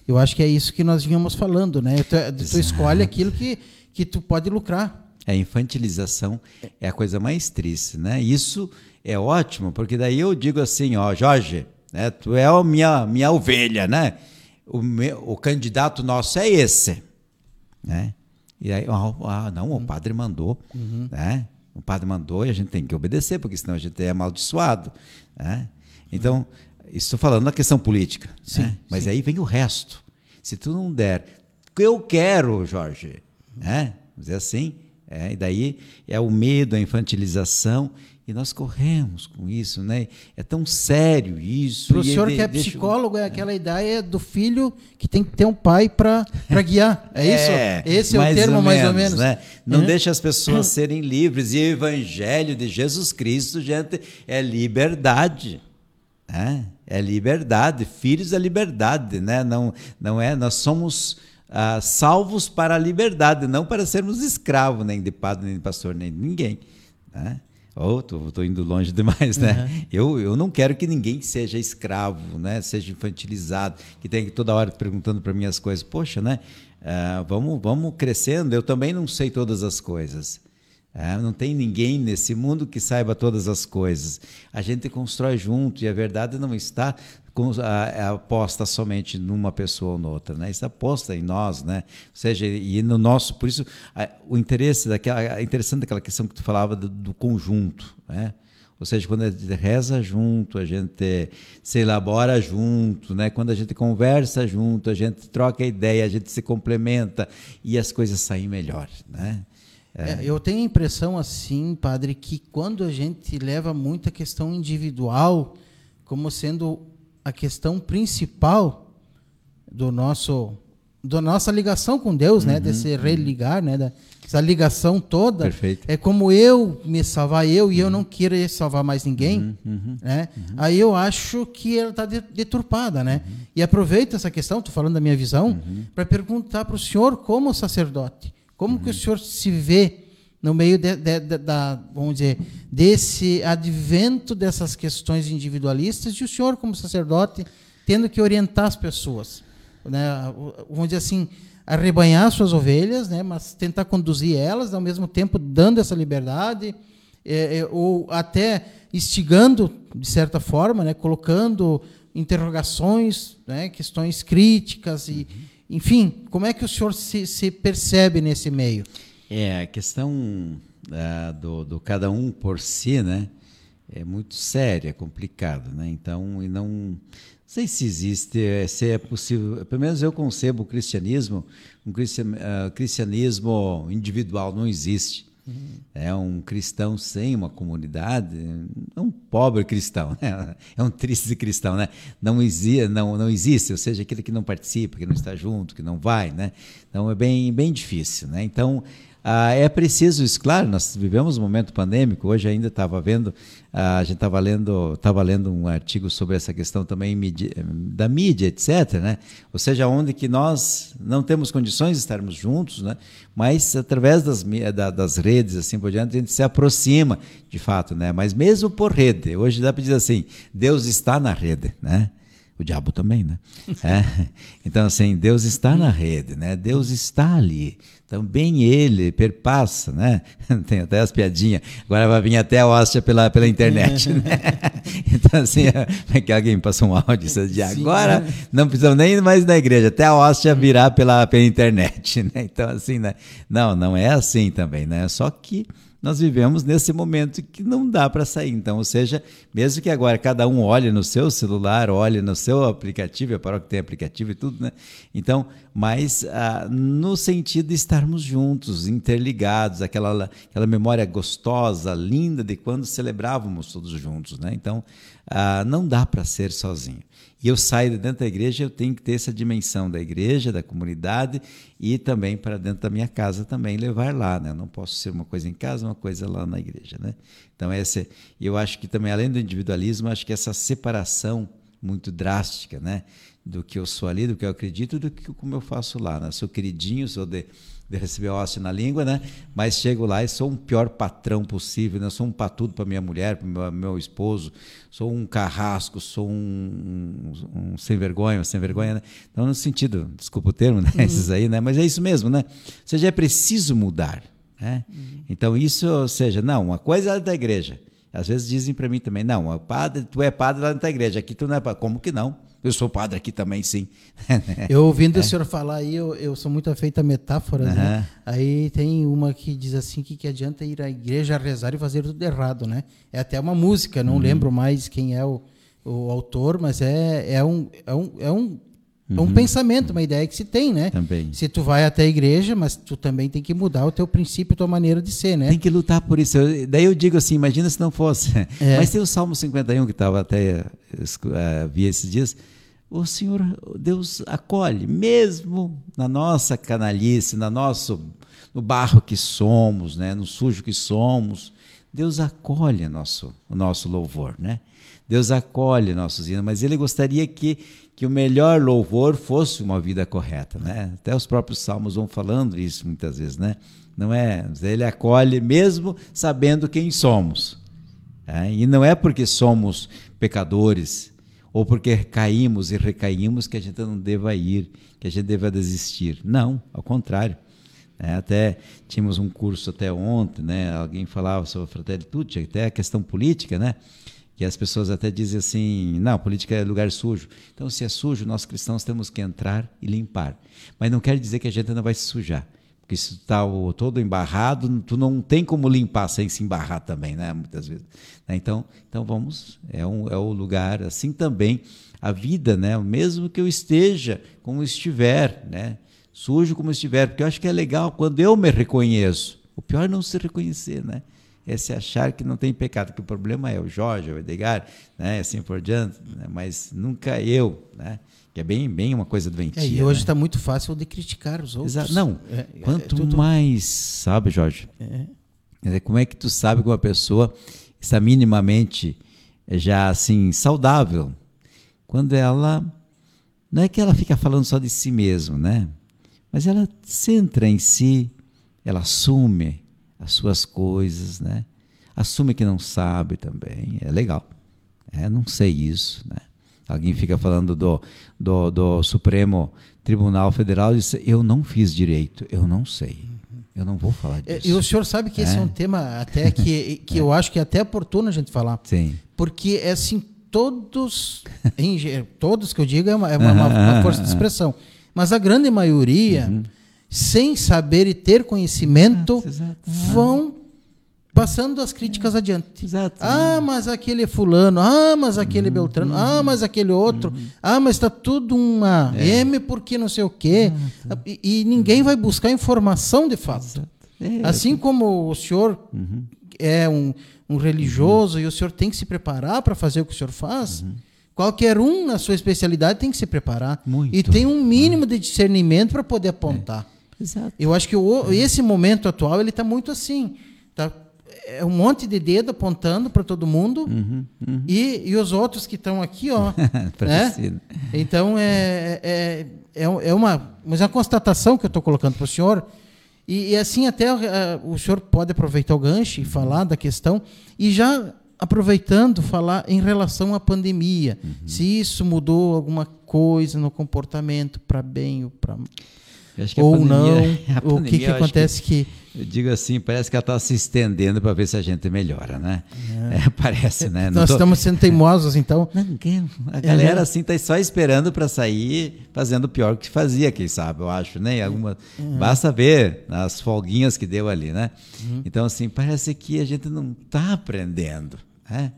Eu acho que é isso que nós vínhamos falando, né? Tu, tu escolhe aquilo que, que tu pode lucrar. A infantilização é a coisa mais triste, né? Isso é ótimo, porque daí eu digo assim, ó, Jorge, né, tu é a minha, minha ovelha, né? o, meu, o candidato nosso é esse. Né? E aí, ah, não, o padre mandou. Uhum. Né? O padre mandou e a gente tem que obedecer, porque senão a gente é amaldiçoado. Né? Então, estou falando da questão política. Sim, né? Mas sim. aí vem o resto. Se tu não der, eu quero, Jorge. Né? Vamos dizer assim. É, e daí é o medo, a infantilização. E nós corremos com isso, né? É tão sério isso. Para o senhor que é psicólogo, é aquela ideia do filho que tem que ter um pai para guiar. É isso? É, Esse é o termo, mais ou menos. Né? Não uhum. deixa as pessoas serem livres. E o evangelho de Jesus Cristo, gente, é liberdade. Né? É liberdade. Filhos é liberdade, né? Não, não é? Nós somos ah, salvos para a liberdade, não para sermos escravos, nem de padre, nem de pastor, nem de ninguém. Né? Oh, estou indo longe demais, né? Uhum. Eu, eu não quero que ninguém seja escravo, né? Seja infantilizado, que tenha que toda hora perguntando para mim as coisas. Poxa, né? Uh, vamos, vamos crescendo. Eu também não sei todas as coisas. Uh, não tem ninguém nesse mundo que saiba todas as coisas. A gente constrói junto e a verdade não está aposta somente numa pessoa ou noutra, né? Está posta em nós, né? Ou seja, e no nosso, por isso o interesse daquela, é interessante daquela questão que tu falava do, do conjunto, né? Ou seja, quando a gente reza junto, a gente se elabora junto, né? quando a gente conversa junto, a gente troca ideia, a gente se complementa e as coisas saem melhor. Né? É. É, eu tenho a impressão, assim, padre, que quando a gente leva muita questão individual como sendo a questão principal do nosso da nossa ligação com Deus, uhum, né, desse uhum. religar, né, da, essa ligação toda, Perfeito. é como eu me salvar eu uhum. e eu não querer salvar mais ninguém, uhum, uhum, né? Uhum. Aí eu acho que ela está deturpada, né? E aproveito essa questão, estou falando da minha visão, para perguntar para o senhor como sacerdote, como que o senhor se vê no meio de, de, de, da, vamos dizer, desse advento dessas questões individualistas e o senhor como sacerdote tendo que orientar as pessoas, né? Vamos dizer assim, arrebanhar suas ovelhas, né? Mas tentar conduzir elas ao mesmo tempo dando essa liberdade é, é, ou até instigando de certa forma, né? Colocando interrogações, né? Questões críticas e, enfim, como é que o senhor se, se percebe nesse meio? É, a questão uh, do, do, cada um por si, né? É muito séria, é complicado, né? Então, e não, não sei se existe, é, se é possível. Pelo menos eu concebo o cristianismo, um cristian, cristianismo individual não existe. Uhum. É um cristão sem uma comunidade, é um pobre cristão, né? é um triste cristão, né? Não existe, não, não existe, ou seja, aquele que não participa, que não está junto, que não vai, né? Então é bem, bem difícil, né? Então ah, é preciso isso, claro, nós vivemos um momento pandêmico, hoje ainda estava vendo, ah, a gente estava lendo, estava lendo um artigo sobre essa questão também da mídia, etc. Né? Ou seja, onde que nós não temos condições de estarmos juntos, né? mas através das, das redes, assim por diante, a gente se aproxima de fato, né? mas mesmo por rede, hoje dá para dizer assim, Deus está na rede, né? O diabo também, né? É. Então, assim, Deus está na rede, né? Deus está ali. Também ele perpassa, né? Tem até as piadinhas. Agora vai vir até a hóstia pela, pela internet, né? Então, assim, é que alguém passou um áudio de agora né? não precisamos nem mais na igreja, até a hóstia virar pela, pela internet, né? Então, assim, né? Não, não é assim também, né? Só que nós vivemos nesse momento que não dá para sair. Então, ou seja, mesmo que agora cada um olhe no seu celular, olhe no seu aplicativo, a paróquia tem aplicativo e tudo, né? Então, mas ah, no sentido de estarmos juntos, interligados, aquela, aquela memória gostosa, linda de quando celebrávamos todos juntos, né? Então, ah, não dá para ser sozinho. E eu saio de dentro da igreja, eu tenho que ter essa dimensão da igreja, da comunidade e também para dentro da minha casa também levar lá, né? Eu não posso ser uma coisa em casa, uma coisa lá na igreja, né? Então essa, eu acho que também além do individualismo, acho que essa separação muito drástica, né? Do que eu sou ali, do que eu acredito, do que como eu faço lá, né? Sou queridinho, sou de de receber ósseo na língua, né? Mas chego lá e sou um pior patrão possível, né? Sou um patudo para minha mulher, para meu, meu esposo, sou um carrasco, sou um, um, um, sem vergonha, sem vergonha, né? Então, no sentido, desculpa o termo, né? Uhum. Esses aí, né? Mas é isso mesmo, né? Ou seja, é preciso mudar, né? Uhum. Então, isso, ou seja, não, uma coisa é da igreja. Às vezes dizem para mim também, não, padre, tu é padre lá na tua igreja, aqui tu não é padre. Como que não? Eu sou padre aqui também, sim. eu ouvindo é. o senhor falar aí, eu, eu sou muito afeito a metáforas, uhum. né? Aí tem uma que diz assim que, que adianta ir à igreja rezar e fazer tudo errado, né? É até uma música, não uhum. lembro mais quem é o, o autor, mas é, é, um, é, um, é um é um uhum. pensamento, uma ideia que se tem, né? Também. Se tu vai até a igreja, mas tu também tem que mudar o teu princípio, a tua maneira de ser, né? Tem que lutar por isso. Eu, daí eu digo assim, imagina se não fosse. É. Mas tem o Salmo 51 que estava até uh, vi esses dias. O Senhor, Deus acolhe, mesmo na nossa canalice, na nosso, no barro que somos, né? no sujo que somos, Deus acolhe nosso, o nosso louvor, né? Deus acolhe nossos hinos, mas Ele gostaria que que o melhor louvor fosse uma vida correta, né? Até os próprios salmos vão falando isso muitas vezes, né? Não é? Ele acolhe mesmo sabendo quem somos. É? E não é porque somos pecadores ou porque caímos e recaímos que a gente não deva ir, que a gente deva desistir. Não, ao contrário. É, até tínhamos um curso até ontem, né? Alguém falava sobre a fraternidade, até a questão política, né? Que as pessoas até dizem assim, não, política é lugar sujo. Então, se é sujo, nós cristãos temos que entrar e limpar. Mas não quer dizer que a gente não vai se sujar. Porque se tu está todo embarrado, tu não tem como limpar sem se embarrar também, né? Muitas vezes. Né? Então, então vamos, é, um, é o lugar, assim também, a vida, né? Mesmo que eu esteja como estiver, né? Sujo como estiver, porque eu acho que é legal quando eu me reconheço. O pior é não se reconhecer, né? É se achar que não tem pecado, que o problema é o Jorge, o Edgar, né, assim por diante, né, mas nunca eu, né? Que é bem, bem uma coisa doentia. É, e hoje está né? muito fácil de criticar os outros. Exato. Não, é, é quanto é, tudo... mais, sabe, Jorge? É. Como é que tu sabe que uma pessoa está minimamente já assim saudável? Quando ela não é que ela fica falando só de si mesma, né? Mas ela centra em si, ela assume as suas coisas, né? Assume que não sabe também, é legal. É, não sei isso, né? Alguém fica falando do, do, do Supremo Tribunal Federal e diz, eu não fiz direito, eu não sei. Eu não vou falar disso. E o senhor sabe que é. esse é um tema até que, que é. eu acho que é até oportuno a gente falar. Sim. Porque é assim, todos, em, todos que eu digo é uma, é uma, uma, uma força de expressão. Mas a grande maioria... Uhum sem saber e ter conhecimento, exato, exato. vão passando as críticas adiante. Exato. Ah, mas aquele é fulano, ah, mas aquele uhum, Beltrano, ah, uhum, mas aquele outro, uhum. ah, mas está tudo uma é. M porque não sei o quê. E, e, ninguém vai buscar informação de fato. É, assim como o senhor uhum. é um, um religioso e o senhor tem que se preparar para fazer o que o senhor faz, uhum. qualquer um na sua especialidade tem que se preparar. Muito. E tem um mínimo de discernimento para poder apontar. É. Exato. Eu acho que o, esse momento atual ele está muito assim. Tá, é um monte de dedo apontando para todo mundo uhum, uhum. E, e os outros que estão aqui, ó. né? Então é, é, é, é, uma, mas é uma constatação que eu estou colocando para o senhor. E, e, assim até uh, o senhor pode aproveitar o gancho e falar da questão e já aproveitando falar em relação à pandemia, uhum. se isso mudou alguma coisa no comportamento para bem ou para ou pandemia, não, o que, que acontece que, que, Eu digo assim, parece que ela está se estendendo para ver se a gente melhora, né? É. É, parece, né? Nós tô... estamos sendo teimosos, então. a galera é. assim está só esperando para sair fazendo o pior que fazia, quem sabe, eu acho, né? Alguma... Uhum. Basta ver as folguinhas que deu ali, né? Uhum. Então, assim, parece que a gente não está aprendendo, né?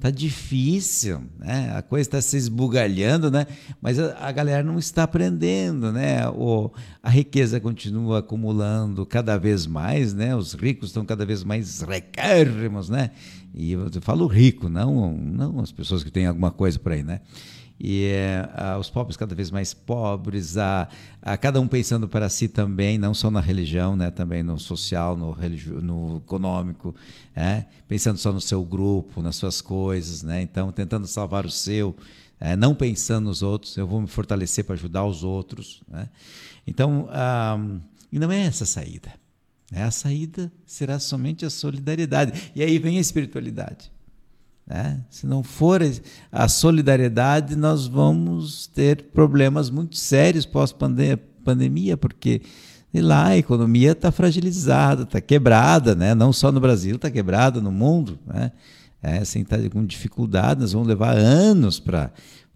Tá difícil, né? A coisa está se esbugalhando, né? Mas a, a, galera não está aprendendo, né? O, a riqueza continua acumulando cada vez mais, né? Os ricos estão cada vez mais recérrimos, né? E eu falo rico, não, não as pessoas que têm alguma coisa por aí, né? E é, a, os pobres cada vez mais pobres, a, a, cada um pensando para si também, não só na religião, né, também no social, no, religio, no econômico, é, pensando só no seu grupo, nas suas coisas, né, então tentando salvar o seu, é, não pensando nos outros, eu vou me fortalecer para ajudar os outros. Né? Então, e não é essa a saída. Né? A saída será somente a solidariedade. E aí vem a espiritualidade. Né? Se não for a solidariedade, nós vamos ter problemas muito sérios pós-pandemia, porque lá, a economia está fragilizada, está quebrada, né? não só no Brasil, está quebrada no mundo. Né? É, assim, está com dificuldade, nós vamos levar anos para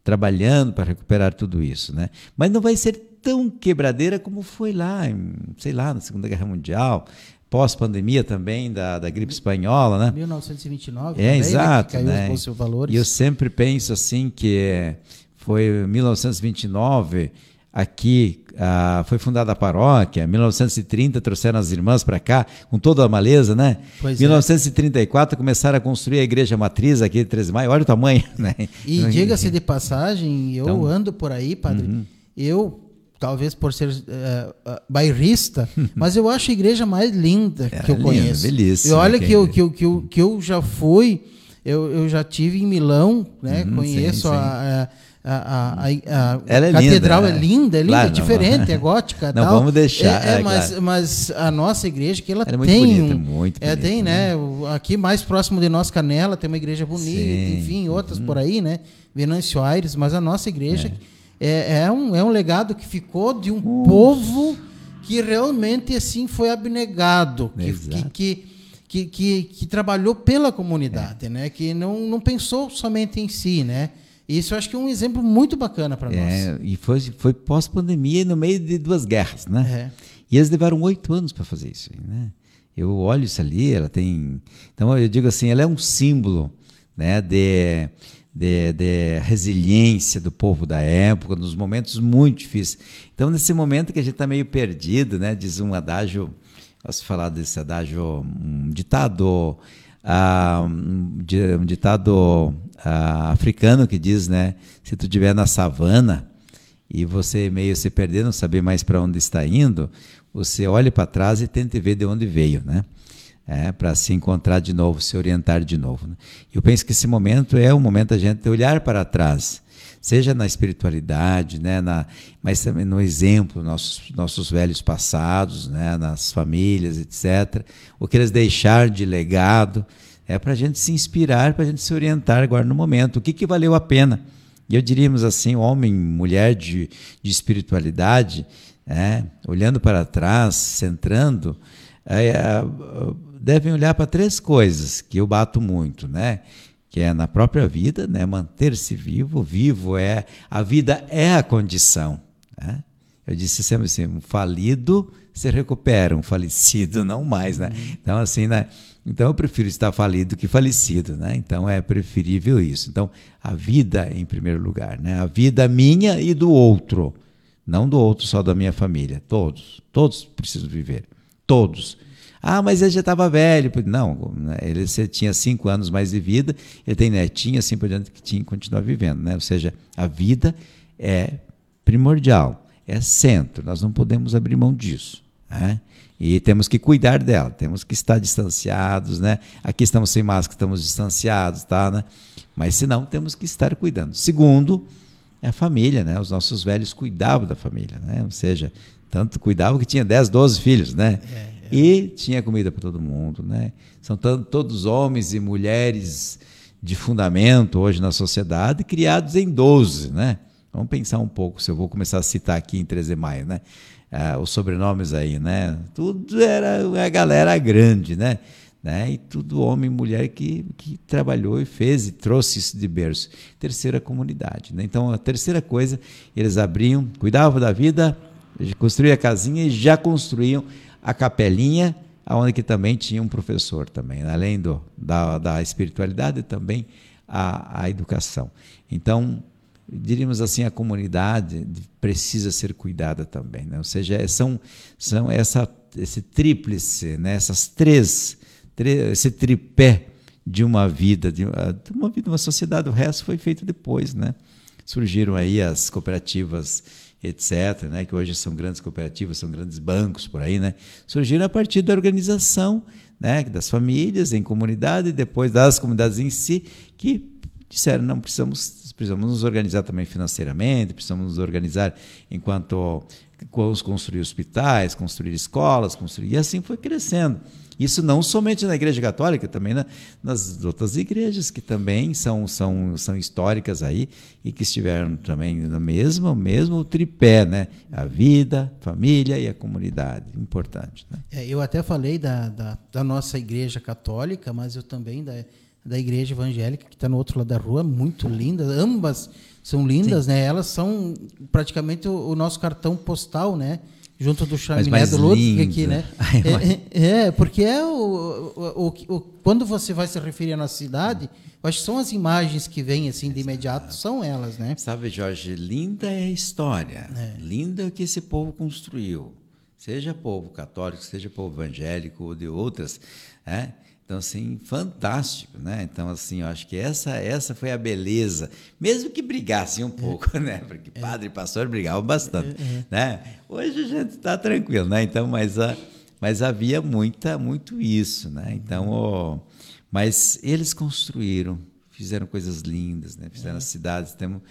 trabalhando para recuperar tudo isso, né? Mas não vai ser tão quebradeira como foi lá, em, sei lá, na Segunda Guerra Mundial, pós-pandemia também da, da gripe espanhola, né? 1929. É, também, exato, né? né? Os valores. E eu sempre penso assim que foi 1929 aqui ah, foi fundada a paróquia, 1930 trouxeram as irmãs para cá com toda a maleza, né? Pois 1934 começaram a construir a igreja matriz aqui de 13 de maio, olha o tamanho, né? E diga-se de passagem, eu Então- ando por aí, padre. Eu, talvez por ser eh, eh, bairrista, mas eu acho a igreja mais linda É, que eu linda, conheço. belíssima, E olha que que eu, é- que, eu, que, eu, que eu já fui, eu, eu já tive em Milão, né? Uhum, conheço sim, sim. a. a, a, a, a Ela é catedral linda, é né? linda, é linda, Claro, é não- diferente, é gótica. Não, tal. vamos deixar, É, é, é, mas, claro. mas a nossa igreja, que ela Ela é muito tem. bonita, um- muito é, bonita, tem, né? né? Aqui mais próximo de nós, Canela, tem uma igreja bonita, Sim, enfim, outras por aí, né? Venâncio Aires, mas a nossa igreja é, é um, é um legado que ficou de um povo que realmente assim foi abnegado, que, que, que, que, que trabalhou pela comunidade, né? Que não, não pensou somente em si, né? Isso eu acho que é um exemplo muito bacana para nós. É, e foi, foi pós-pandemia e no meio de duas guerras, né? É. E eles levaram oito anos para fazer isso, né? Eu olho isso ali, ela tem. Então eu digo assim, ela é um símbolo, né, de, de, de resiliência do povo da época, nos momentos muito difíceis. Então nesse momento que a gente está meio perdido, né, diz um adágio, posso falar desse adágio, um ditado, ah, um di- ditado ah, africano que diz, né, se tu estiver na savana e você meio se perder, não saber mais para onde está indo, você olha para trás e tenta ver de onde veio, né? É, para se encontrar de novo, se orientar de novo. Né? Eu penso que esse momento é o momento da gente olhar para trás, seja na espiritualidade, né, na, mas também no exemplo, nossos, nossos velhos passados, né, nas famílias, etc. O que eles deixaram de legado, é para a gente se inspirar, para a gente se orientar agora no momento. O que, que valeu a pena? E eu diríamos assim, homem, mulher de, de espiritualidade, é, olhando para trás, centrando, devem olhar para três coisas que eu bato muito, né? Que é na própria vida, né? Manter-se vivo, vivo é a vida é a condição. Né? Eu disse sempre assim, um falido se recupera, um falecido não mais, né? Então assim, né? Então eu prefiro estar falido que falecido, né? Então é preferível isso. Então a vida em primeiro lugar, né? A vida minha e do outro, não do outro só da minha família, todos, todos precisam viver, todos. Ah, mas ele já estava velho. Não, ele tinha cinco anos mais de vida, ele tem netinho, assim por diante, que tinha continuar vivendo. Né? Ou seja, a vida é primordial, é centro, nós não podemos abrir mão disso. Né? E temos que cuidar dela, temos que estar distanciados. Né? Aqui estamos sem máscara, estamos distanciados, tá? Né? mas se não, temos que estar cuidando. Segundo, é a família, né? os nossos velhos cuidavam da família, né? ou seja, tanto cuidavam que tinha 10, 12 filhos, né? E tinha comida para todo mundo, né? São todos homens e mulheres de fundamento hoje na sociedade, criados em 12, né? Vamos pensar um pouco, se eu vou começar a citar aqui em 13 de maio, né? Ah, os sobrenomes aí, né? Tudo era a galera grande, né? né? E tudo homem e mulher que, que trabalhou e fez e trouxe isso de berço. Terceira comunidade, né? Então, a terceira coisa, eles abriam, cuidavam da vida, construíam a casinha e já construíam a capelinha, onde que também tinha um professor também, além do, da, da espiritualidade, também a, a educação. Então, diríamos assim, a comunidade precisa ser cuidada também, né? ou seja, são, são essa, esse tríplice, né? essas três, três, esse tripé de uma vida, de uma vida, uma sociedade, o resto foi feito depois, né? Surgiram aí as cooperativas etc., né, que hoje são grandes cooperativas, são grandes bancos por aí, né, surgiram a partir da organização né, das famílias em comunidade e depois das comunidades em si, que disseram, não, precisamos, precisamos nos organizar também financeiramente, precisamos nos organizar enquanto construir hospitais, construir escolas, construir, e assim foi crescendo. Isso não somente na Igreja Católica, também na, nas outras igrejas que também são, são, são históricas aí e que estiveram também no mesmo, mesmo tripé, né? A vida, família e a comunidade. Importante. Né? É, eu até falei da, da, da, nossa Igreja Católica, mas eu também da, da igreja evangélica, que está no outro lado da rua, muito linda. Ambas são lindas, Sim. né? Elas são praticamente o, o, nosso cartão postal, né? Junto do chaminé do Ludwig aqui, né? Ai, é, é, porque é o, o, o, quando você vai se referir à nossa cidade, eu acho que são as imagens que vêm assim de imediato, são elas, né? Sabe, Jorge, linda é a história. É. Linda é o que esse povo construiu. Seja povo católico, seja povo evangélico ou de outras, né? Então, assim, fantástico, né? Então, assim, eu acho que essa, essa foi a beleza, mesmo que brigassem um pouco, né? Porque é. padre e pastor brigavam bastante, é, é. né? Hoje a gente está tranquilo, né? Então, mas, a, mas havia muita, muito isso, né? Então, oh, mas eles construíram, fizeram coisas lindas, né? Fizeram as cidades, temos então,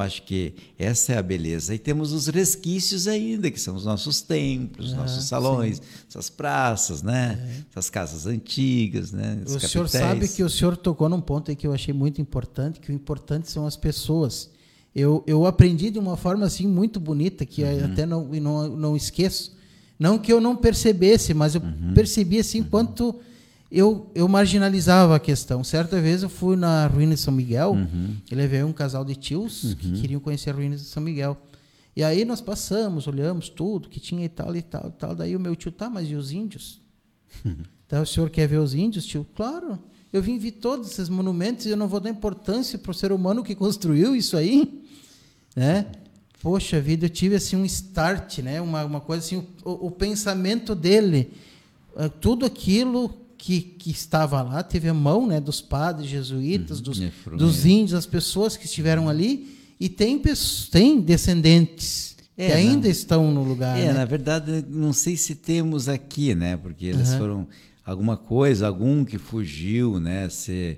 acho que essa é a beleza. E temos os resquícios ainda, que são os nossos templos, ah, nossos salões, sim. essas praças, né? É. essas casas antigas. Né? o senhor sabe que o senhor tocou num ponto aí que eu achei muito importante, que o importante são as pessoas. Eu, eu aprendi de uma forma assim muito bonita, que uhum. até não, não, não esqueço. Não que eu não percebesse, mas eu uhum. percebi assim uhum. quanto eu, eu marginalizava a questão. Certa vez eu fui na ruína de São Miguel uhum. e levei um casal de tios uhum. que queriam conhecer a ruína de São Miguel. E aí nós passamos, olhamos tudo que tinha e tal e tal e tal. Daí o meu tio, tá, mas e os índios? Então o senhor quer ver os índios, tio? Claro. Eu vim ver todos esses monumentos e eu não vou dar importância para o ser humano que construiu isso aí, né? Poxa vida, eu tive assim um start, né? Uma, uma coisa assim, o, o pensamento dele, eh, tudo aquilo que, que estava lá, teve a mão né, dos padres jesuítas, uhum. dos, dos índios, as pessoas que estiveram ali, e tem, tem descendentes é, que ainda na, estão no lugar. É, né? na verdade, não sei se temos aqui, né? Porque eles uhum. foram alguma coisa, algum que fugiu, né? Se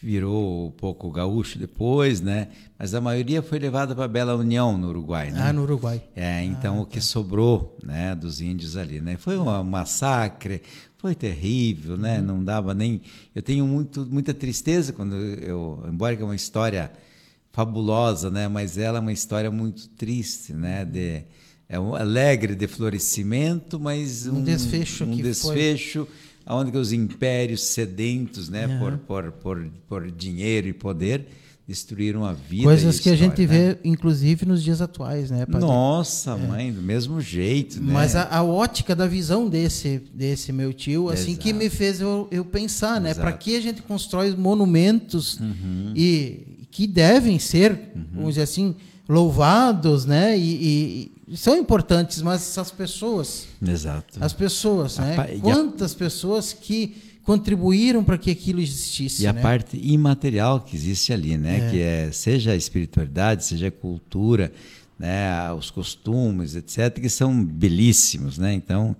virou um pouco gaúcho depois, né? Mas a maioria foi levada para Bela União, no Uruguai, né? Ah, no Uruguai. É, então ah, o que tá. sobrou, né, dos índios ali, né? Foi um massacre, foi terrível, né? Uhum. Não dava nem. Eu tenho muito, muita tristeza quando eu, embora que é uma história fabulosa, né? Mas ela é uma história muito triste, né? De é um alegre de florescimento, mas um, um desfecho, um desfecho, foi... onde os impérios sedentos, né? Uhum. Por, por, por, por dinheiro e poder destruíram a vida. Coisas a que a gente né? vê, inclusive, nos dias atuais, né? Padre? Nossa, é. mãe, do mesmo jeito. Né? Mas a, a, ótica da visão desse, desse meu tio, assim, Exato. que me fez eu, eu pensar, né? Para que a gente constrói monumentos uhum. e que devem ser, uhum. vamos dizer assim, louvados, né? E, e, são importantes, mas essas pessoas. Exato. As pessoas, né? Quantas pessoas que contribuíram para que aquilo existisse. E a né? parte imaterial que existe ali, né? É. Que é seja a espiritualidade, seja a cultura, né? Os costumes, etc., que são belíssimos, né? Então,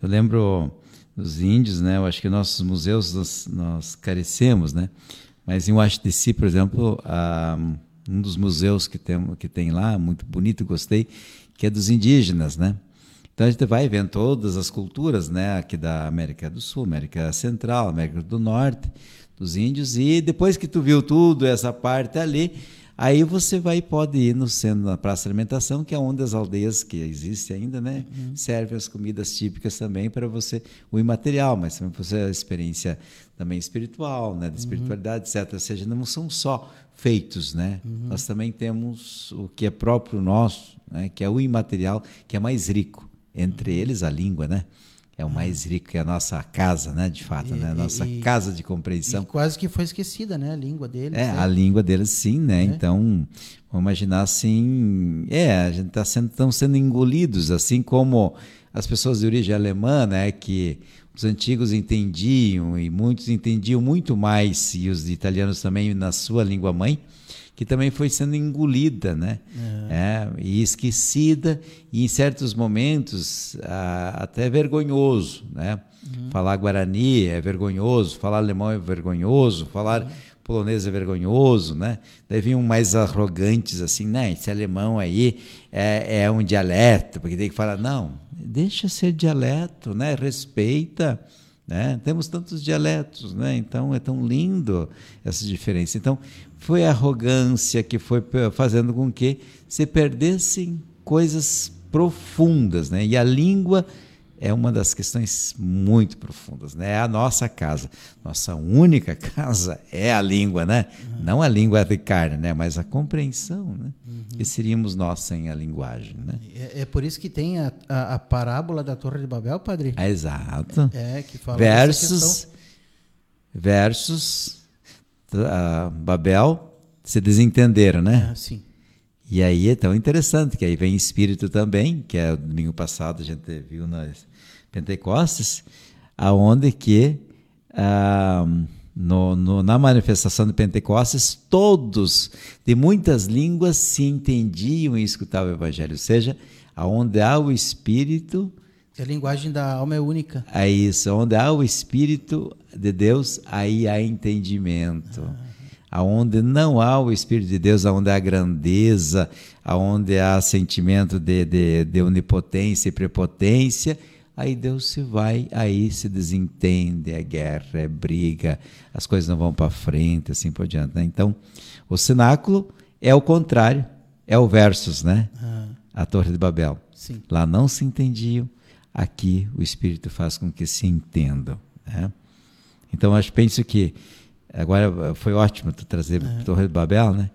eu lembro dos índios, né? Eu acho que nossos museus nós, nós carecemos, né? Mas em Washington DC, por exemplo, um dos museus que tem, que tem lá, muito bonito, gostei, que é dos indígenas, né? Então a gente vai vendo todas as culturas, né, aqui da América do Sul, América Central, América do Norte, dos índios, e depois que tu viu tudo, essa parte ali, aí você vai e pode ir no centro, na Praça de Alimentação, que é onde as aldeias que existem ainda, né, uhum. servem as comidas típicas também para você, o imaterial, mas também para você a experiência também espiritual, né, de uhum. espiritualidade, uhum. etc. Ou seja, não são só feitos, né? Uhum. Nós também temos o que é próprio nosso, né, que é o imaterial, que é mais rico entre eles a língua, né? É o mais rico que é a nossa casa, né? De fato, e, né? A nossa e, casa de compreensão. quase que foi esquecida, né? A língua deles. É, a língua deles sim, né? É. Então, vamos imaginar assim, é, a gente está sendo, estão sendo engolidos, assim como as pessoas de origem alemã, né? Que os antigos entendiam e muitos entendiam muito mais, e os italianos também na sua língua mãe, que também foi sendo engolida, né? É. É, e esquecida e em certos momentos até vergonhoso, né? Uhum. Falar guarani é vergonhoso, falar alemão é vergonhoso, falar uhum. polonês é vergonhoso, né? Daí vinham mais arrogantes assim, né? Esse alemão aí é, é um dialeto, porque tem que falar não, deixa ser dialeto, né? Respeita. Né? Temos tantos dialetos, né? então é tão lindo essa diferença. Então, foi a arrogância que foi fazendo com que se perdessem coisas profundas, né? E a língua é uma das questões muito profundas, né? É a nossa casa, nossa única casa é a língua, né? Uhum. Não a língua de carne, né? Mas a compreensão, né? Uhum. Que seríamos nós sem a linguagem, né? É, é por isso que tem a, a, a, parábola da Torre de Babel, padre? É, exato. É que fala versus versus uh, Babel se desentenderam, né? Ah, sim. E aí é tão interessante que aí vem espírito também, que é domingo passado a gente viu nas Pentecostes, aonde que ah, no, no, na manifestação de Pentecostes todos de muitas línguas se entendiam e escutavam o Evangelho, ou seja, aonde há o Espírito a linguagem da alma é única. É isso, onde há o Espírito de Deus, aí há entendimento. Ah. Aonde não há o Espírito de Deus, aonde há grandeza, aonde há sentimento de, de, de onipotência e prepotência, aí Deus se vai, aí se desentende, é guerra, é briga, as coisas não vão para frente, assim por diante. Né? Então, o cenáculo é o contrário, é o versus, né? Ah. A Torre de Babel. Sim. Lá não se entendiam, aqui o Espírito faz com que se entendam. Né? Então, acho penso que agora foi ótimo tu trazer é. a Torre de Babel, né?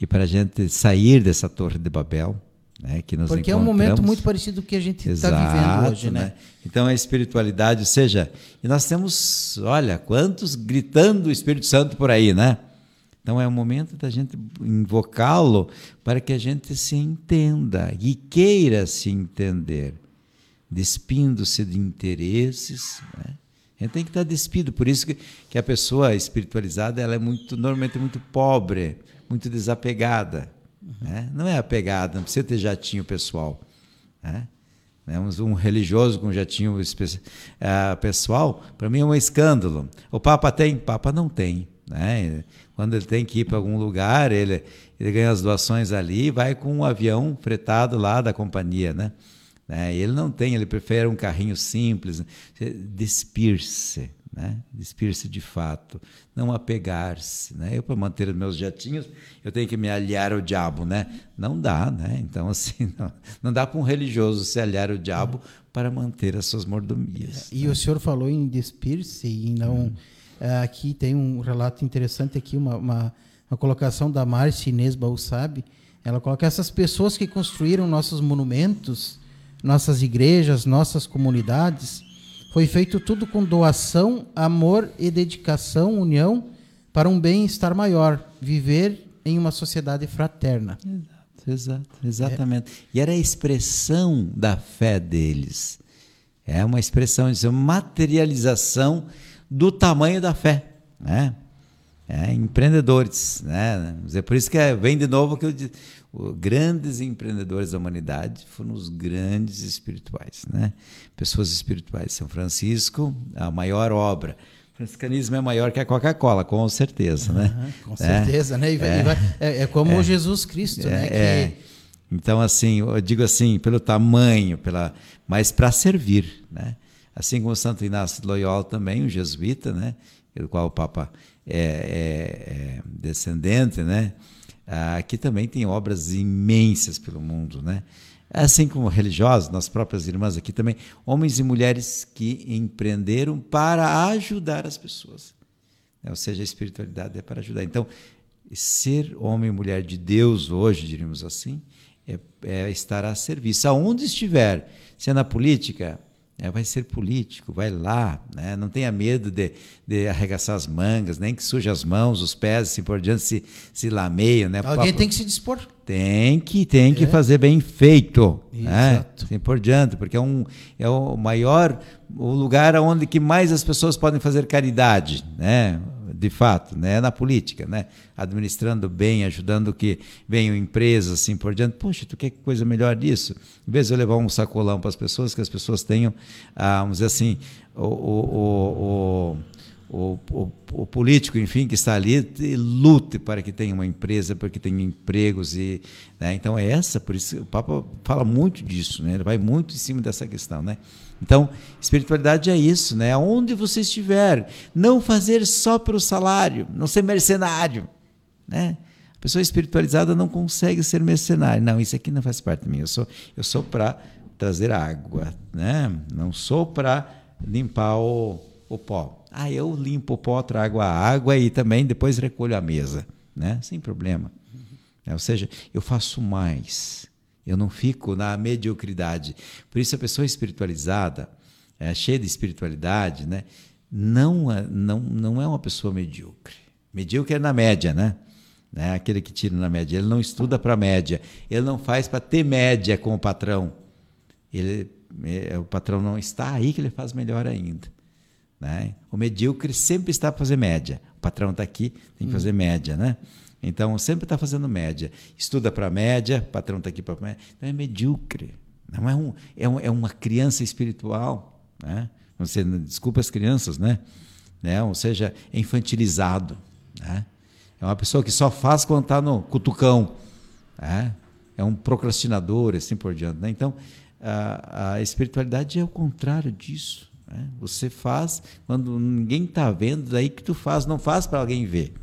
E para a gente sair dessa Torre de Babel, né, que nos Porque é um momento muito parecido com o que a gente está vivendo hoje, né? né? Então a espiritualidade, ou seja, e nós temos, olha, quantos gritando o Espírito Santo por aí, né? Então é o momento da gente invocá-lo para que a gente se entenda e queira se entender, despindo-se de interesses. Né? A gente tem que estar despido, por isso que, que a pessoa espiritualizada ela é muito normalmente muito pobre, muito desapegada. Né? Não é apegado, não precisa ter jatinho pessoal. Né? Um religioso com jatinho uh, pessoal, para mim é um escândalo. O Papa tem? Papa não tem. Né? Quando ele tem que ir para algum lugar, ele, ele ganha as doações ali e vai com um avião fretado lá da companhia. Né? Né? Ele não tem, ele prefere um carrinho simples. Né? Despir-se né? despir-se de fato, não apegar-se. Né? Eu, para manter os meus jatinhos, eu tenho que me aliar ao diabo. Né? Não dá. Né? Então, assim, não, não dá para um religioso se aliar ao diabo para manter as suas mordomias. E né? o senhor falou em despir-se e não. Hum. Aqui tem um relato interessante aqui, uma, uma, uma colocação da Márcia Inês Balsabe. Ela coloca essas pessoas que construíram nossos monumentos, nossas igrejas, nossas comunidades, foi feito tudo com doação, amor e dedicação, união para um bem-estar maior, viver em uma sociedade fraterna. Exato, exato exatamente. É. E era a expressão da fé deles. É uma expressão, é uma materialização do tamanho da fé, né? É, empreendedores, né? É por isso que é, vem de novo que eu grandes empreendedores da humanidade foram os grandes espirituais, né? Pessoas espirituais. São Francisco, a maior obra. O franciscanismo é maior que a Coca-Cola, com certeza, né? Uhum, com certeza, é, né? Vai, é, vai, é, é, como é, Jesus Cristo, né? É, que... Então, assim, eu digo assim, pelo tamanho, pela, mas para servir, né? Assim como Santo Inácio de Loyola também, um jesuíta, né? Do qual o Papa é descendente, né? Aqui também tem obras imensas pelo mundo, né? Assim como religiosos, nossas próprias irmãs aqui também, homens e mulheres que empreenderam para ajudar as pessoas. Ou seja, a espiritualidade é para ajudar. Então, ser homem e mulher de Deus hoje, diríamos assim, é, é estar a serviço. Aonde estiver, se é na política, é, vai ser político, vai lá, né? não tenha medo de, de arregaçar as mangas, nem que suje as mãos, os pés, assim por diante, se, se lameiam. Né? Alguém Papo, tem que se dispor. Tem que, tem que é. fazer bem feito. Né? Exato. Né? Assim por diante, porque é, um, é o maior, o lugar onde que mais as pessoas podem fazer caridade. Né? De fato, né? na política, né? administrando bem, ajudando que venham empresas assim por diante. Poxa, tu quer coisa melhor disso? Em vez de eu levar um sacolão para as pessoas, que as pessoas tenham, ah, vamos dizer assim, o, o, o, o, o, político, enfim, que está ali, lute para que tenha uma empresa, para que tenha empregos. E, né? Então é essa, por isso o Papa fala muito disso, né? ele vai muito em cima dessa questão. Né? Então, espiritualidade é isso, né? Onde você estiver, não fazer só pelo salário, não ser mercenário, né? A pessoa espiritualizada não consegue ser mercenário. Não, isso aqui não faz parte de mim. Eu sou, eu sou para trazer água, né? Não sou para limpar o, o pó. Ah, eu limpo o pó, trago a água e também depois recolho a mesa, né? Sem problema. Ou seja, eu faço mais. Eu não fico na mediocridade. Por isso a pessoa espiritualizada, é, cheia de espiritualidade, né? Não, é, não, não é uma pessoa medíocre. Medíocre é na média, né? né? Aquele que tira na média. Ele não estuda para média. Ele não faz para ter média com o patrão. Ele, é, o patrão não está aí que ele faz melhor ainda. Né? O medíocre sempre está para fazer média. O patrão está aqui, tem que hum. fazer média, né? Então, sempre está fazendo média. Estuda para média, patrão está aqui para média. Então, é medíocre. Não é, um, é, um, é uma criança espiritual. Né? Você, desculpa as crianças, né? né? Ou seja, é infantilizado. Né? É uma pessoa que só faz quando está no cutucão. Né? É um procrastinador, assim por diante. Né? Então, a, a espiritualidade é o contrário disso. Né? Você faz quando ninguém está vendo, daí que tu faz, não faz para alguém ver.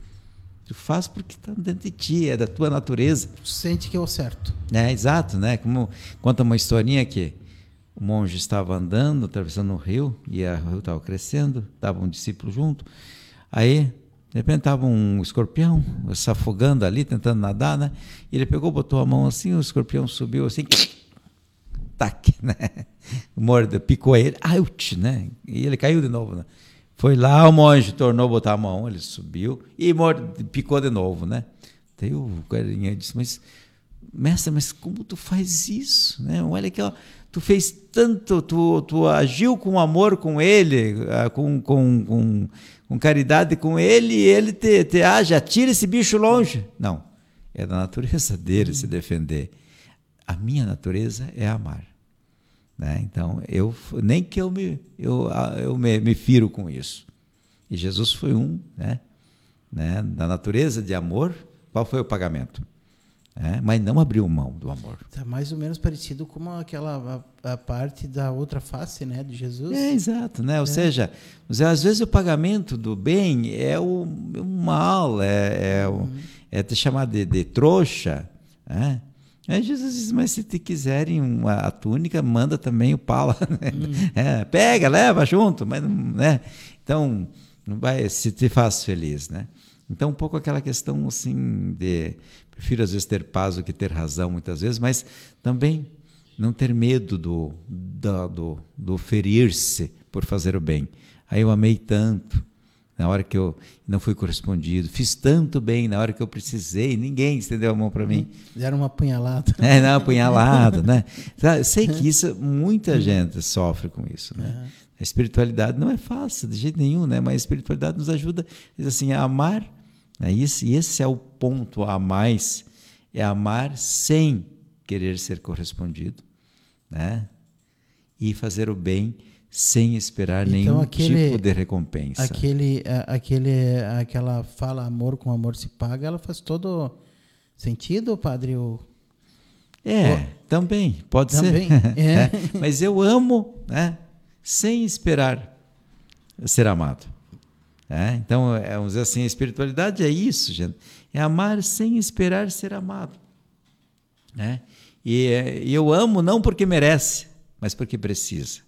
Tu faz porque está dentro de ti, é da tua natureza. Tu sente que é o certo. É, exato, né? Como conta uma historinha que o monge estava andando, atravessando o rio, e o rio estava crescendo, estava um discípulo junto. Aí, de repente, estava um escorpião se afogando ali, tentando nadar, né? E ele pegou, botou a mão assim, o escorpião subiu assim, tac, né? Morda, picou ele, out, né? E ele caiu de novo, né? Foi lá, o monge tornou a botar a mão, ele subiu e picou de novo, né? Daí o carinha disse, mas, mestre, mas como tu faz isso? Né? Olha aqui, ó, tu fez tanto, tu, tu agiu com amor com ele, ah, com, com, com, com caridade com ele, e ele te, te age, atira esse bicho longe. Não, é da natureza dele se defender. A minha natureza é amar. Né? Então, eu, nem que eu me, eu, eu me, me firo com isso. E Jesus foi um, né? né? da natureza de amor, qual foi o pagamento? É, mas não abriu mão do amor. Está mais ou menos parecido com aquela a, a, parte da outra face, né, de Jesus. É exato, né? Ou é. seja, às vezes o pagamento do bem é o, o mal, é, é, uhum. é te chamar de, de trouxa, né? Aí Jesus diz, mas se te quiserem uma, a túnica, manda também o pala. Né? Hum. É, pega, leva junto, mas né? Então, não vai se te faz feliz, né? Então, um pouco aquela questão assim de prefiro às vezes ter paz do que ter razão muitas vezes, mas também não ter medo do, do, do, do ferir-se por fazer o bem. Aí eu amei tanto, na hora que eu não fui correspondido. Fiz tanto bem na hora que eu precisei, ninguém estendeu a mão para mim. Deram uma apunhalada. É, não, apunhalada, né? Sei que isso, muita gente sofre com isso, né? A espiritualidade não é fácil, de jeito nenhum, né? Mas a espiritualidade nos ajuda assim, a amar. Né? Esse, esse é o ponto a mais, é amar sem querer ser correspondido, né? E fazer o bem sem esperar então, nenhum aquele, tipo de recompensa. Aquele, aquele, aquela fala amor com amor se paga, ela faz todo sentido, padre? O, é, o, também, pode também, ser. É. é. Mas eu amo né, sem esperar ser amado. É, então, é, vamos dizer assim, a espiritualidade é isso, gente. É amar sem esperar ser amado. Né? E, e eu amo não porque merece, mas porque precisa.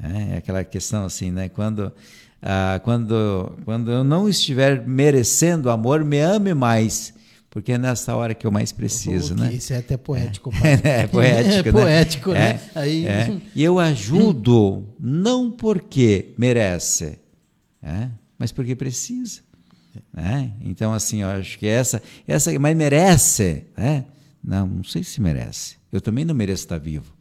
É, é aquela questão assim, né? Quando, ah, quando, quando eu não estiver merecendo amor, me ame mais. Porque é nessa hora que eu mais preciso, né? Isso é até poético. É, é poético, é né? poético, né? É, Aí... É. E eu ajudo não porque merece, é, mas porque precisa. Né? Então, assim, eu acho que essa, essa mas merece, né? Não, não sei se merece. Eu também não mereço estar vivo.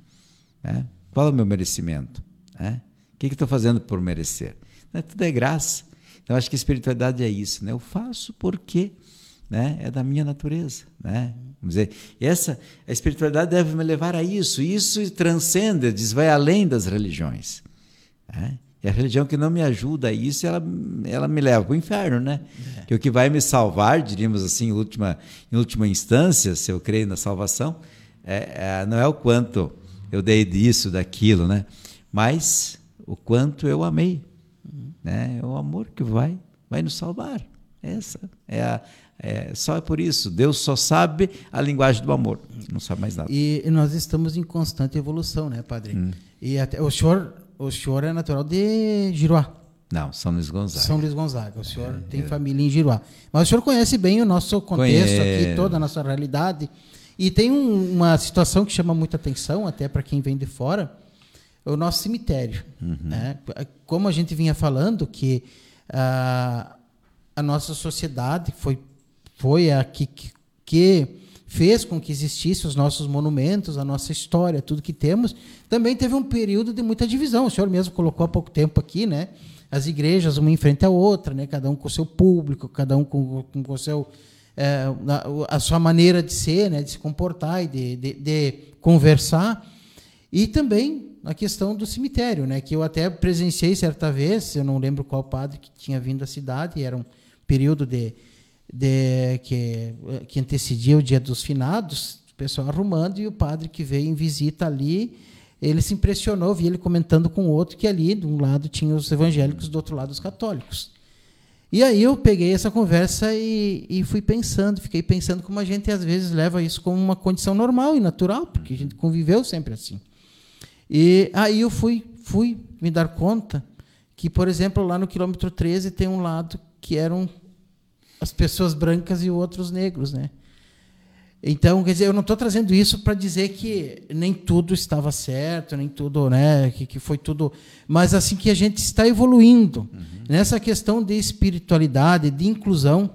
Né? Qual é o meu merecimento? Né? O que, que estou fazendo por merecer? Né? Tudo é graça. Então, acho que a espiritualidade é isso. Né? Eu faço porque né? é da minha natureza. Né? Vamos dizer, essa, a espiritualidade deve me levar a isso. Isso transcende, diz, vai além das religiões. Né? E a religião que não me ajuda a isso, ela, ela me leva para o inferno, né? É. Que o que vai me salvar, diríamos assim, em última, em última instância, se eu creio na salvação, é, é, não é o quanto eu dei disso, daquilo, né? Mas o quanto eu amei. Né? É o amor que vai, vai nos salvar. Essa é a, É só por isso. Deus só sabe a linguagem do amor, não sabe mais nada. E, nós estamos em constante evolução, né, padre? Hum. E até, o senhor, o senhor é natural de Giruá. Não, São Luís Gonzaga. São Luís Gonzaga. O senhor é, tem é. família em Giruá. Mas o senhor conhece bem o nosso contexto Conhe... aqui, toda a nossa realidade. E tem um, uma situação que chama muita atenção, até para quem vem de fora, o nosso cemitério. Uhum. Né? Como a gente vinha falando, que uh, a nossa sociedade foi, foi a que, que fez com que existissem os nossos monumentos, a nossa história, tudo que temos, também teve um período de muita divisão. O senhor mesmo colocou há pouco tempo aqui, né? As igrejas, uma em frente à outra, né? cada um com o seu público, cada um com, com o seu, é, a, a, sua maneira de ser, né? de se comportar e de, de, de conversar. E também a questão do cemitério, né? Que eu até presenciei certa vez, eu não lembro qual padre que tinha vindo à cidade, era um período de, de que, que antecedia o dia dos finados, o pessoal arrumando e o padre que veio em visita ali, ele se impressionou, vi ele comentando com o outro que ali de um lado tinha os evangélicos, do outro lado os católicos. E aí eu peguei essa conversa e, e fui pensando, fiquei pensando como a gente às vezes leva isso como uma condição normal e natural, porque a gente conviveu sempre assim. E aí eu fui, fui me dar conta que, por exemplo, lá no quilômetro 13 tem um lado que eram as pessoas brancas e outros negros, né? Então, quer dizer, eu não estou trazendo isso para dizer que nem tudo estava certo, nem tudo, né, que, que foi tudo, mas assim que a gente está evoluindo uhum. nessa questão de espiritualidade, de inclusão,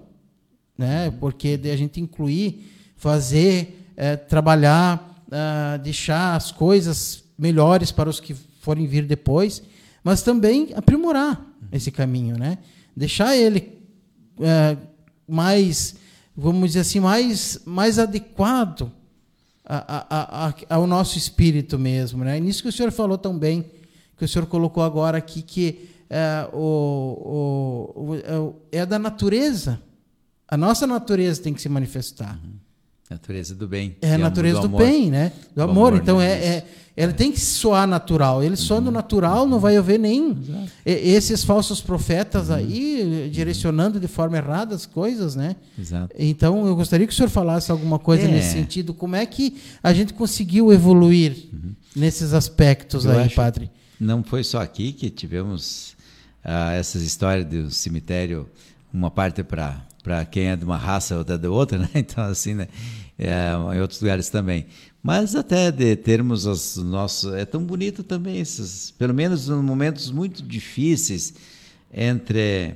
né, porque de a gente incluir, fazer, é, trabalhar, uh, deixar as coisas melhores para os que forem vir depois, mas também aprimorar esse caminho, né? Deixar ele é, mais, vamos dizer assim, mais, mais adequado a, a, a, ao nosso espírito mesmo, né? Nisso que o senhor falou tão bem, que o senhor colocou agora aqui, que é, o, o, é, é da natureza. A nossa natureza tem que se manifestar. Uhum. Natureza do bem. É a natureza do, do bem, né? Do, do amor. amor. Então, né? é, é ela tem que soar natural. Ele soando uhum. natural, não vai haver nem Exato. esses falsos profetas aí direcionando de forma errada as coisas, né? Exato. Então, eu gostaria que o senhor falasse alguma coisa é. nesse sentido. Como é que a gente conseguiu evoluir uhum. nesses aspectos eu aí, padre? Não foi só aqui que tivemos ah, essas histórias do cemitério, uma parte para para quem é de uma raça ou da outra, né? Então assim, né? É, em outros lugares também. Mas até de termos os nossos. É tão bonito também, esses, pelo menos em momentos muito difíceis entre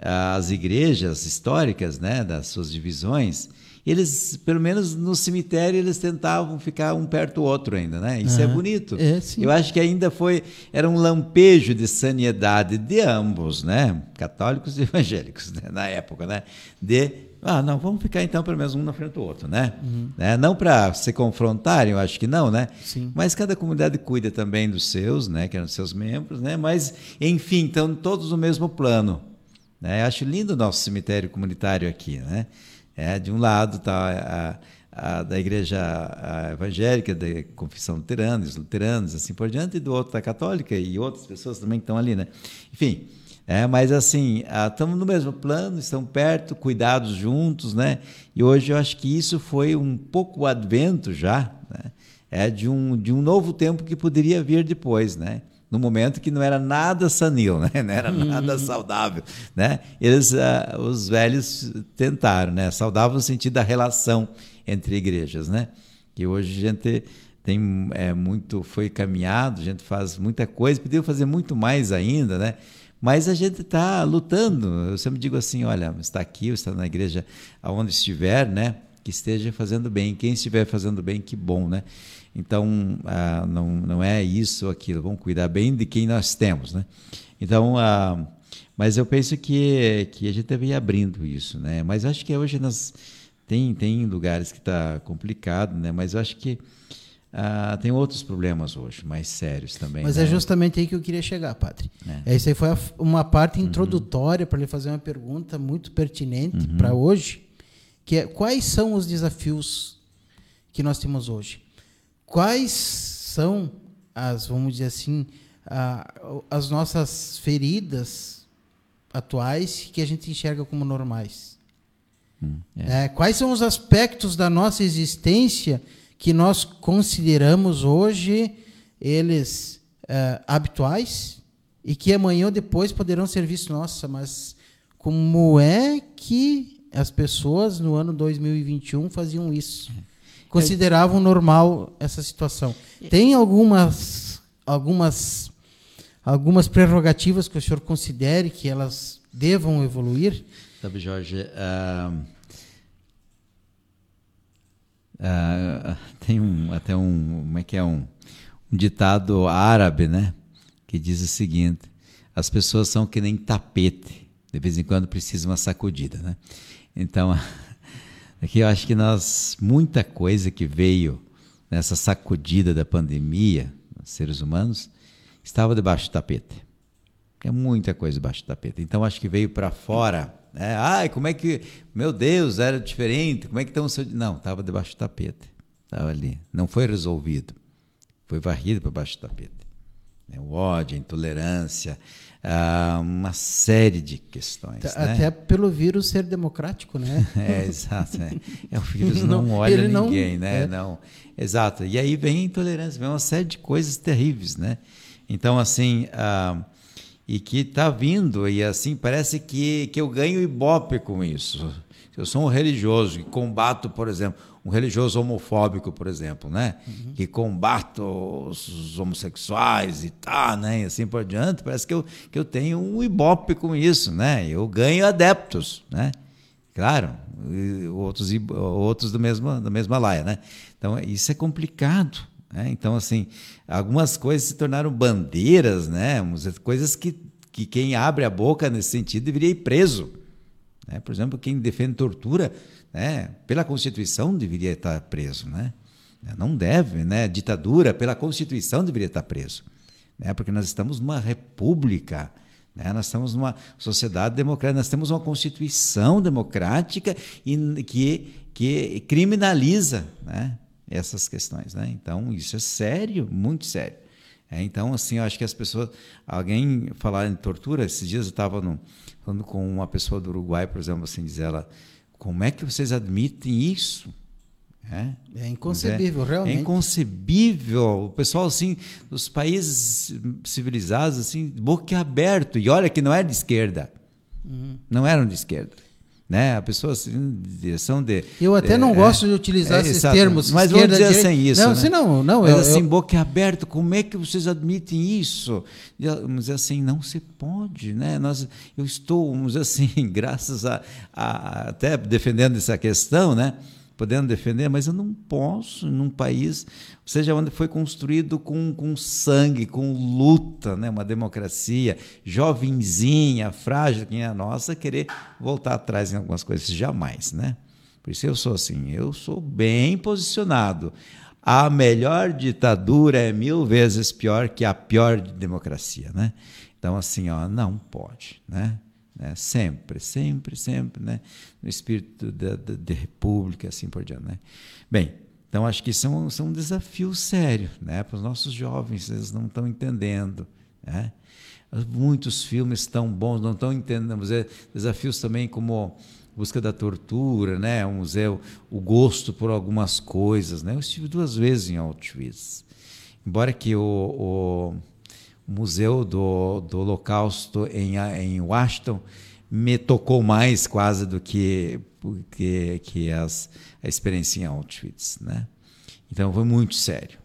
as igrejas históricas, né, das suas divisões, eles, pelo menos no cemitério, eles tentavam ficar um perto do outro ainda, né? Isso é bonito. É, Eu acho que ainda foi, era um lampejo de sanidade de ambos, né? Católicos e evangélicos, né? na época, né? De ah, não, vamos ficar então pelo menos um na frente do outro, né? Uhum. né? Não para se confrontarem, eu acho que não, né? Sim. Mas cada comunidade cuida também dos seus, né? Que eram seus membros, né? Mas, enfim, estão todos no mesmo plano. Né? Eu acho lindo o nosso cemitério comunitário aqui, né? É, de um lado está a, a, da igreja evangélica, da confissão luterana, os luteranos, assim por diante, e do outro da católica e outras pessoas também que estão ali, né? Enfim, é, mas assim, estamos no mesmo plano, estamos perto, cuidados juntos, né? E hoje eu acho que isso foi um pouco o advento já, né? É de um, de um novo tempo que poderia vir depois, né? No momento que não era nada sanil, né? Não era nada saudável, né? Eles, uh, os velhos tentaram, né? Saudável no sentido da relação entre igrejas, né? Que hoje a gente tem é, muito, foi caminhado, a gente faz muita coisa, podia fazer muito mais ainda, né? Mas a gente está lutando. Eu sempre digo assim: olha, está aqui, está na igreja, aonde estiver, né? Que esteja fazendo bem. Quem estiver fazendo bem, que bom, né? Então, ah, não, não é isso ou aquilo. Vamos cuidar bem de quem nós temos, né? Então, ah, mas eu penso que, que a gente deve ir abrindo isso, né? Mas acho que hoje nós tem, tem lugares que está complicado, né? Mas eu acho que ah, tem outros problemas hoje, mais sérios também. Mas é né? é justamente aí que eu queria chegar, padre. É. Essa aí foi uma parte uhum. introdutória uhum. para lhe fazer uma pergunta muito pertinente uhum. para hoje, que é quais são os desafios que nós temos hoje? Quais são as, vamos dizer assim, as nossas feridas atuais que a gente enxerga como normais? Hum, é. É, quais são os aspectos da nossa existência que nós consideramos hoje eles é, habituais e que amanhã ou depois poderão ser vistos, nossa, mas como é que as pessoas no ano 2021 faziam isso? Consideravam normal essa situação. Tem algumas, algumas, algumas prerrogativas que o senhor considere que elas devam evoluir? Sabe, Jorge, uh, uh, tem um, até um, como é que é, um, um ditado árabe, né? Que diz o seguinte, as pessoas são que nem tapete, de vez em quando precisam uma sacudida, né? Então, aqui eu acho que nós, muita coisa que veio nessa sacudida da pandemia, seres humanos, estava debaixo do tapete. É muita coisa debaixo do tapete. Então, acho que veio para fora né? Ai, como é que. Meu Deus, era diferente. Como é que estão o seu. Não, estava debaixo do tapete. Estava ali. Não foi resolvido. Foi varrido para baixo do tapete. É, o ódio, a intolerância, ah, uma série de questões. Né? Até né? pelo vírus ser democrático, né? é, exato. Né? É, o vírus não, não olha ninguém, não, né? É. Não. Exato. E aí vem a intolerância, vem uma série de coisas terríveis, né? Então, assim. Ah, e que está vindo, e assim parece que, que eu ganho ibope com isso. Eu sou um religioso que combato, por exemplo, um religioso homofóbico, por exemplo, né? Uhum. Que combato os homossexuais e tá, né? E assim por diante, parece que eu, que eu tenho um ibope com isso, né? Eu ganho adeptos, né? Claro, outros, outros do mesmo, da mesma laia, né? Então, isso é complicado, né? Então, assim, algumas coisas se tornaram bandeiras, né? coisas que, que quem abre a boca nesse sentido deveria ir preso. Né? Por exemplo, quem defende tortura, né? pela Constituição, deveria estar preso. Né? Não deve, né? ditadura, pela Constituição, deveria estar preso. Né? Porque nós estamos numa república. Né? Nós estamos numa sociedade democrática, nós temos uma Constituição democrática e, que, que criminaliza. Né? Essas questões. Né? Então, isso é sério, muito sério. É, então, assim, eu acho que as pessoas. Alguém falar em tortura, esses dias eu estava falando com uma pessoa do Uruguai, por exemplo, assim, diz ela: como é que vocês admitem isso? É, é inconcebível, é, realmente. É inconcebível. O pessoal, assim, dos países civilizados, assim, boca aberto. E olha que não era de esquerda. Uhum. Não eram de esquerda né? A pessoa assim, direção de. Eu até não é, gosto de utilizar é, esses exato. termos. Mas vamos dizer direita. sem isso. Não, né? assim, não, não. Mas eu, assim, eu... boca aberta, como é que vocês admitem isso? Vamos dizer assim, não se pode, né? Nós, eu estou, vamos dizer assim, graças a, a até defendendo essa questão, né? Podendo defender, mas eu não posso num país, seja, onde foi construído com, com sangue, com luta, né? uma democracia jovenzinha, frágil, que é a nossa, querer voltar atrás em algumas coisas, jamais. Né? Por isso eu sou assim, eu sou bem posicionado. A melhor ditadura é mil vezes pior que a pior democracia. Né? Então, assim, ó, não pode. Né? Né? sempre, sempre, sempre, né? no espírito da, da, de república, assim por diante. Né? Bem, então acho que são, são um desafio sério né? para os nossos jovens, eles não estão entendendo. Né? Muitos filmes tão bons, não estão entendendo. Desafios também como busca da tortura, né? o museu, o gosto por algumas coisas. Né? Eu estive duas vezes em Auschwitz. Embora que o, o Museu do, do Holocausto em, em Washington me tocou mais quase do que, que, que as, a experiência em Auschwitz. Né? Então foi muito sério.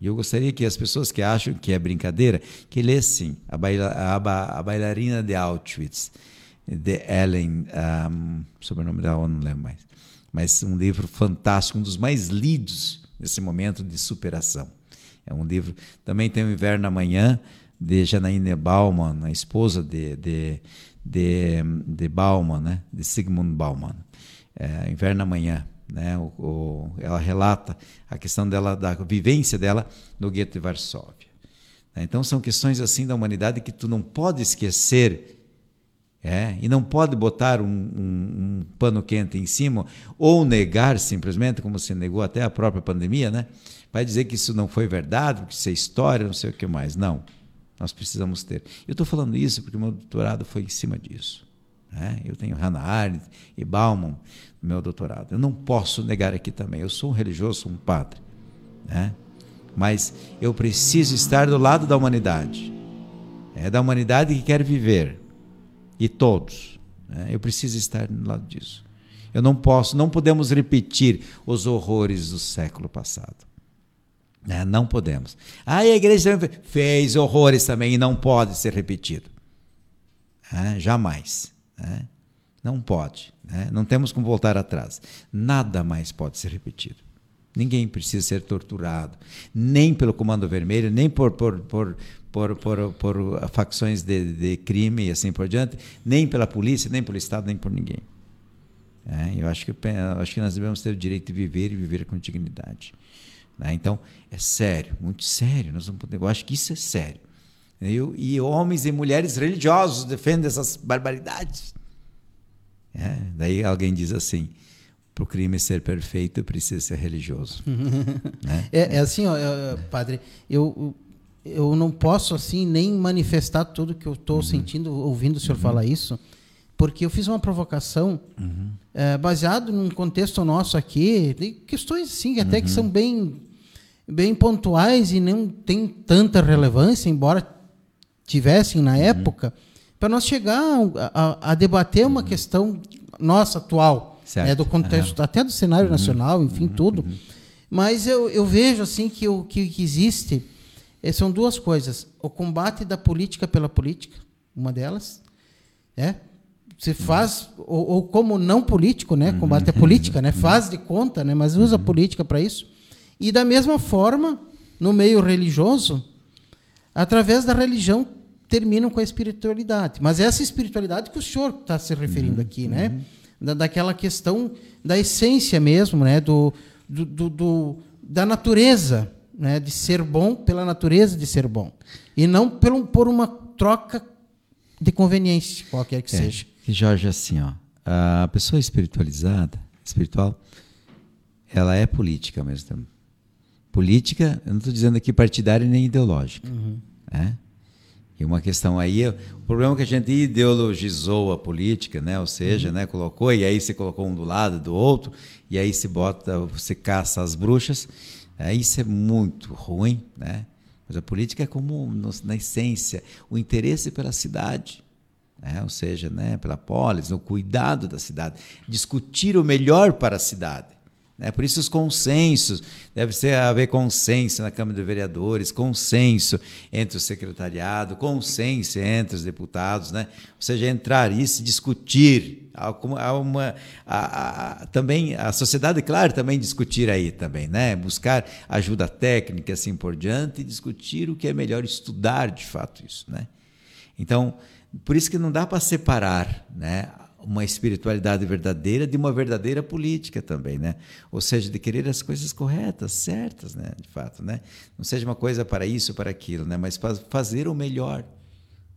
E eu gostaria que as pessoas que acham que é brincadeira, que lessem a, baila, a, a bailarina de Auschwitz, de Ellen, um, sobrenome dela eu não lembro mais, mas um livro fantástico, um dos mais lidos nesse momento de superação. É um livro, também tem o Inverno Amanhã, de Janaíne Bauman, a esposa de, de, de, de Bauman, né? de Sigmund Bauman, é, Inverno Amanhã. Né? O, o, ela relata a questão dela, da vivência dela no gueto de Varsóvia. Então são questões assim da humanidade que tu não pode esquecer é, e não pode botar um, um, um, pano quente em cima ou negar simplesmente, como se negou até a própria pandemia, né? Vai dizer que isso não foi verdade, que isso é história, não sei o que mais. Não. Nós precisamos ter. Eu estou falando isso porque o meu doutorado foi em cima disso. Né? Eu tenho Hannah Arendt e Bauman no meu doutorado. Eu não posso negar aqui também. Eu sou um religioso, sou um padre. Né? Mas eu preciso estar do lado da humanidade. É da humanidade que quer viver. E todos. Né? Eu preciso estar do lado disso. Eu não posso, não podemos repetir os horrores do século passado. Né? Não podemos. Ah, a igreja fez horrores também e não pode ser repetido. É, jamais. É, não pode. É, não temos como voltar atrás. Nada mais pode ser repetido. Ninguém precisa ser torturado, nem pelo Comando Vermelho, nem por, por, por, por, por, por facções de, de crime e assim por diante, nem pela polícia, nem pelo Estado, nem por ninguém. É, eu acho que, eu acho que nós devemos ter o direito de viver e viver com dignidade. Né? Então, é sério, muito sério. Nós vamos eu acho que isso é sério. Eu, e homens e mulheres religiosos defendem essas barbaridades. É, daí alguém diz assim: para o crime ser perfeito, precisa ser religioso. né? é, é, assim, ó, padre, eu, eu não posso assim nem manifestar tudo que eu estou uhum. sentindo, ouvindo o senhor uhum. falar isso, porque eu fiz uma provocação uhum. é, baseado num contexto nosso aqui, de questões assim, até que uhum. são bem bem pontuais e não tem tanta relevância, embora tivessem na uhum. época, para nós chegar a, a, a debater uma uhum. questão nossa atual, né, do contexto, uhum. até do cenário uhum. nacional, enfim, uhum. tudo. Uhum. Mas eu, eu vejo assim que o que, que existe é, são duas coisas: o combate da política pela política, uma delas, é se faz ou, ou, como não político, né, combate a política, né, faz de conta, né, mas usa a política para isso e da mesma forma, no meio religioso, através da religião terminam com a espiritualidade. Mas essa espiritualidade que o senhor está se referindo uhum, aqui, né? Uhum. Da, daquela questão da essência mesmo, né? Do, do, do, do, da natureza, né? De ser bom pela natureza de ser bom e não pelo, por uma troca de conveniência qualquer que é, seja. E Jorge, assim, ó, a pessoa espiritualizada, espiritual, ela é política ao mesmo tempo política, eu não estou dizendo aqui partidária nem ideológica. Uhum. Né? E uma questão aí, o problema é que a gente ideologizou a política, né? ou seja, uhum. né? colocou, e aí você colocou um do lado do outro, e aí se bota, você caça as bruxas, é, isso é muito ruim, né? Mas a política é como, na essência, o interesse pela cidade. Né? ou seja, né, pela polis, o cuidado da cidade, discutir o melhor para a cidade. Né? Por isso os consensos, deve ser haver consenso na Câmara de Vereadores, consenso entre o secretariado, consenso entre os deputados, né? ou seja, entrar isso, discutir, há uma, há, há, também a sociedade, claro, também discutir aí também, né? buscar ajuda técnica assim por diante e discutir o que é melhor estudar de fato isso. Né? Então, por isso que não dá para separar né, uma espiritualidade verdadeira de uma verdadeira política também, né? Ou seja, de querer as coisas corretas, certas, né? De fato, né? Não seja uma coisa para isso, para aquilo, né? Mas fazer o melhor,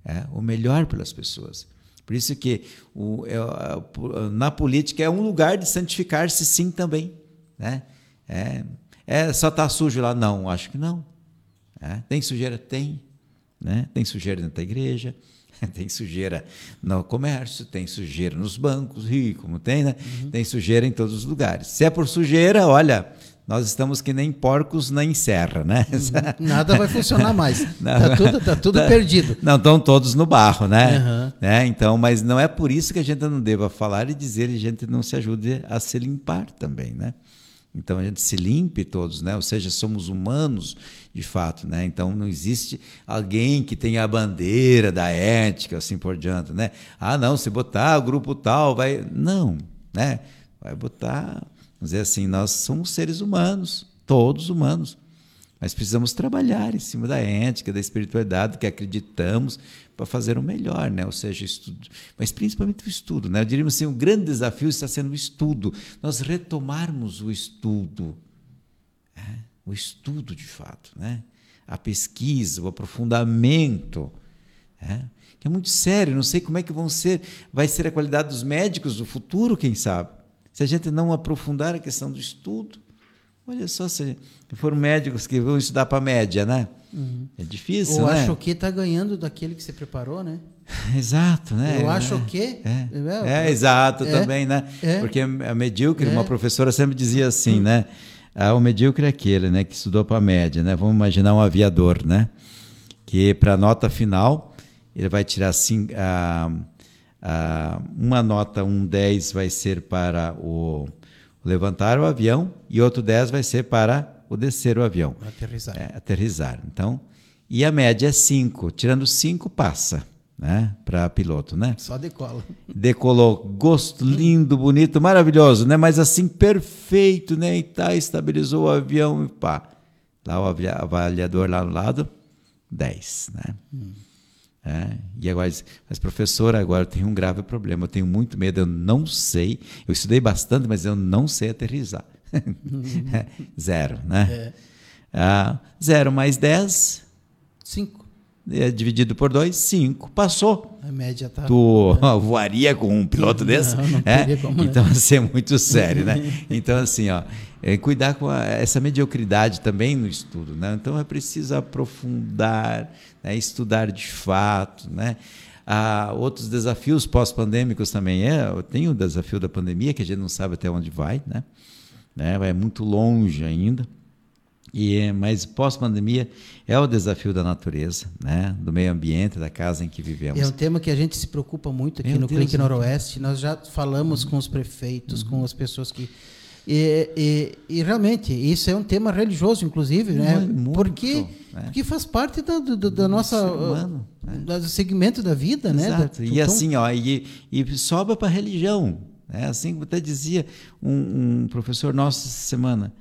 é? o melhor pelas pessoas. Por isso que o, é, na política é um lugar de santificar-se, sim, também, né? É, é só tá sujo lá, não? Acho que não. É? Tem sujeira, tem, né? Tem sujeira dentro da igreja tem sujeira no comércio, tem sujeira nos bancos, rio, como tem, né? Uhum. Tem sujeira em todos os lugares. Se é por sujeira, olha, nós estamos que nem porcos na encerra, né? Uhum. Nada vai funcionar mais. Está tudo, tá tudo tá, perdido. Não, estão todos no barro, né? Uhum. né? Então, mas não é por isso que a gente não deva falar e dizer e a gente não se ajude a se limpar também, né? Então a gente se limpe todos, né? Ou seja, somos humanos de fato, né? Então não existe alguém que tenha a bandeira da ética assim por diante, né? Ah, não, se botar o grupo tal vai, não, né? Vai botar, vamos dizer assim, nós somos seres humanos, todos humanos. Mas precisamos trabalhar em cima da ética, da espiritualidade que acreditamos para fazer o melhor, né? ou seja, estudo, mas principalmente o estudo. Né? Eu diria assim, o grande desafio está sendo o estudo, nós retomarmos o estudo, é? o estudo de fato, né? a pesquisa, o aprofundamento, é? que é muito sério, não sei como é que vão ser, vai ser a qualidade dos médicos do futuro, quem sabe, se a gente não aprofundar a questão do estudo, Olha só, se foram médicos que vão estudar para média, né? Uhum. É difícil, Ou né? acho que está ganhando daquele que se preparou, né? Exato, né? Eu acho é, que. É, é, é exato é, também, né? é. Porque a medíocre, É. uma professora sempre dizia assim, né? Ah, o medíocre é aquele, né, que estudou para média, né? Vamos imaginar um aviador, né? Que para a nota final ele vai tirar cinco, ah, ah, uma nota, um 10 vai ser para o levantar o avião e outro 10 vai ser para o descer o avião. Aterrissar. É, aterrissar. Então, e a média é 5. Tirando 5, passa, né? Para piloto, né? Só decola. Decolou, gosto lindo, bonito, maravilhoso, né? Mas assim, perfeito, né? E tá, estabilizou o avião e pá. Lá o avaliador lá no lado, 10, né? É, e agora diz, mas professora, agora eu tenho um grave problema, eu tenho muito medo, eu não sei. Eu estudei bastante, mas eu não sei aterrissar. zero, né? Ah, zero mais 10, Cinco. é, dividido por 2, 5. Passou. A média tá. Tu voaria com um piloto desse? Não, não É? como, né? Então, assim, é muito sério, né? Então, assim, ó, é cuidar com a- essa mediocridade também no estudo, né? Então, é preciso aprofundar, né? estudar de fato, né? Ah, outros desafios pós-pandêmicos também é, tem o desafio da pandemia, que a gente não sabe até onde vai, né? né? Vai muito longe ainda. E, é- mas pós-pandemia é o desafio da natureza, né? do meio ambiente, da casa em que vivemos. É um tema que a gente se preocupa muito aqui Meu no Deus, Clique né? Noroeste. Nós já falamos com os prefeitos, com as pessoas que. E, e- e realmente, isso é um tema religioso, inclusive, né? Muito, porque, né? porque faz parte da, da nossa. ser humano, né? Do segmento da vida, né? Exato. Da- e então, assim, ó, e, e sobra para a religião. Né? Assim como até dizia um, um professor nosso essa semana.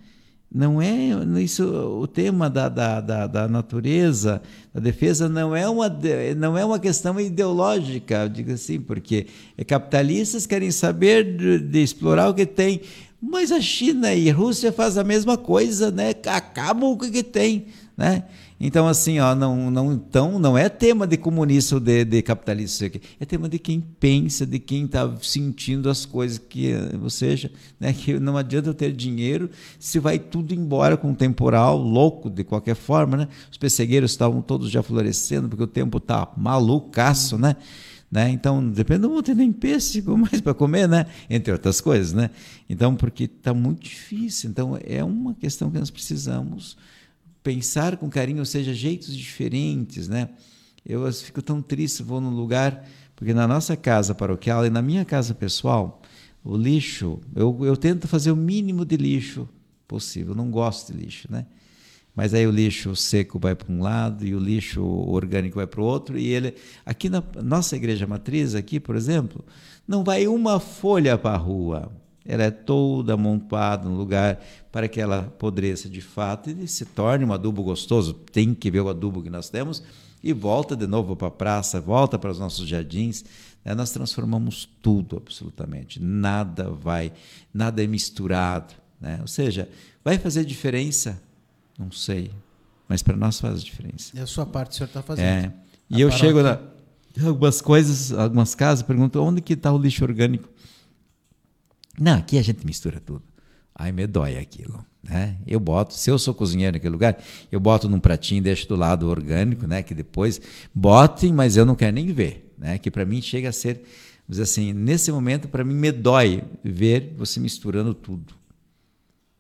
Não é isso o tema da, da, da, da natureza, da defesa, não é, uma, não é uma questão ideológica, digo assim, porque é capitalistas querem saber de, de explorar o que tem, mas a China e a Rússia fazem a mesma coisa, né? acabam o que tem. Né? Então, assim, ó, não, não, então, não é tema de comunista ou de, de capitalista, aqui. é tema de quem pensa, de quem está sentindo as coisas, que, ou seja, né, que não adianta eu ter dinheiro se vai tudo embora com um temporal louco, de qualquer forma. Né? Os pessegueiros estavam todos já florescendo, porque o tempo está malucaço, né? Né? Então, depende, não vou ter nem pêssego mais para comer, né? entre outras coisas. Né? Então, porque está muito difícil. Então, é uma questão que nós precisamos pensar com carinho, ou seja, jeitos diferentes, né? Eu fico tão triste, vou num lugar, porque na nossa casa paroquial e na minha casa pessoal, o lixo, eu, eu tento fazer o mínimo de lixo possível, eu não gosto de lixo, né? Mas aí o lixo seco vai para um lado e o lixo orgânico vai para o outro e ele aqui na nossa igreja matriz aqui, por exemplo, não vai uma folha para a rua. Ela é toda amontoada no lugar para que ela apodreça de fato e se torne um adubo gostoso. Tem que ver o adubo que nós temos e volta de novo para a praça, volta para os nossos jardins. né? Nós transformamos tudo absolutamente. Nada vai, nada é misturado. Né? Ou seja, vai fazer diferença? Não sei. Mas para nós faz diferença. É a sua parte o senhor está fazendo. É. E A eu paróquia- chego na algumas coisas, algumas casas, pergunto onde que está o lixo orgânico. Não, aqui a gente mistura tudo. Aí me dói aquilo. Né? Eu boto, se eu sou cozinheiro naquele lugar, eu boto num pratinho, deixo do lado orgânico, né? Que depois botem, mas eu não quero nem ver, né? Que para mim chega a ser, dizer assim, nesse momento para mim me dói ver você misturando tudo,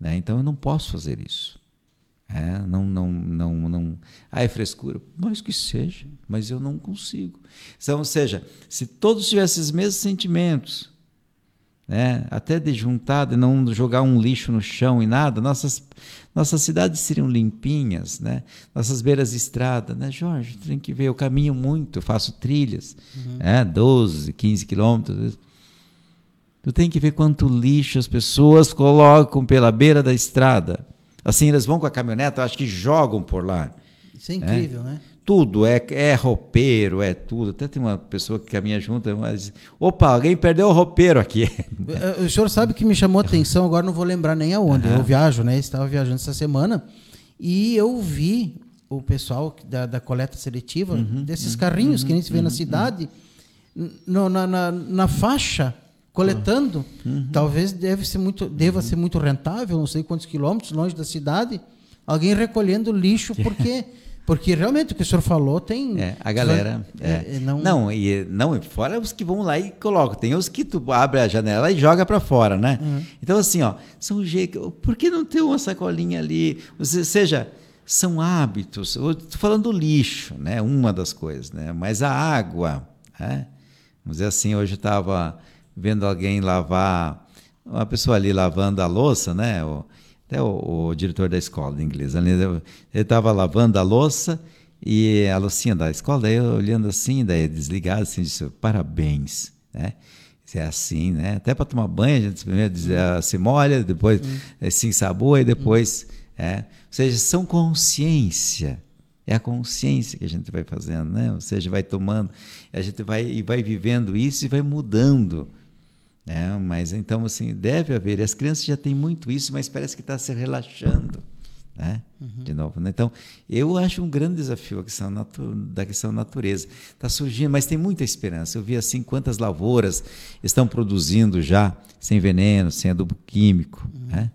né? Então eu não posso fazer isso. É, não, não, não, não. Ah, é frescura. Mas que seja, mas eu não consigo. Então, ou seja, se todos tivessem os mesmos sentimentos, né, até de juntar, de não jogar um lixo no chão e nada, nossas, nossas cidades seriam limpinhas, né? nossas beiras de estrada. Né, Jorge? Tem que ver, eu caminho muito, eu faço trilhas, né, 12, 15 quilômetros. Tu tem que ver quanto lixo as pessoas colocam pela beira da estrada. Assim, eles vão com a caminhonete, eu acho que jogam por lá. Isso é incrível, né? Tudo, é, é roupeiro, é tudo. Até tem uma pessoa que caminha junto, mas opa, alguém perdeu o roupeiro aqui. O senhor sabe que me chamou a atenção, agora não vou lembrar nem aonde. Eu viajo, né? Estava viajando essa semana e eu vi o pessoal da, da coleta seletiva, Uhum, desses carrinhos que nem se vê na cidade, no- na, na, na faixa coletando. Uhum. Talvez deve ser muito, deva uhum. ser muito rentável, não sei quantos quilômetros longe da cidade, alguém recolhendo lixo, porque porque realmente o que o senhor falou tem. É, a galera. É, é, não... não, e não, fora os que vão lá e colocam. Tem os que tu abre a janela e joga para fora, né? Uhum. Então, assim, ó, são jeito. Por que não ter uma sacolinha ali? Ou seja, são hábitos. Estou falando do lixo, né? Uma das coisas, né? Mas a água, né? Vamos dizer assim, hoje estava vendo alguém lavar, uma pessoa ali lavando a louça, né? até o, o, diretor da escola de inglês, ele estava lavando a louça e a loucinha da escola, daí eu olhando assim, daí desligado, assim, disse, parabéns, né? É assim, né? Até para tomar banho, a gente primeiro diz, ah, se molha, depois hum. se ensaboa e depois... Hum. É. Ou seja, são consciência. É a consciência que a gente vai fazendo, né? Ou seja, vai tomando, a gente vai e vai vivendo isso e vai mudando é, mas então, assim, deve haver. As crianças já têm muito isso, mas parece que está se relaxando. Né? Uhum. De novo. Né? Então, eu acho um grande desafio a questão da questão da natureza. Está surgindo, mas tem muita esperança. Eu vi assim quantas lavouras estão produzindo já sem veneno, sem adubo químico. Uhum. Né?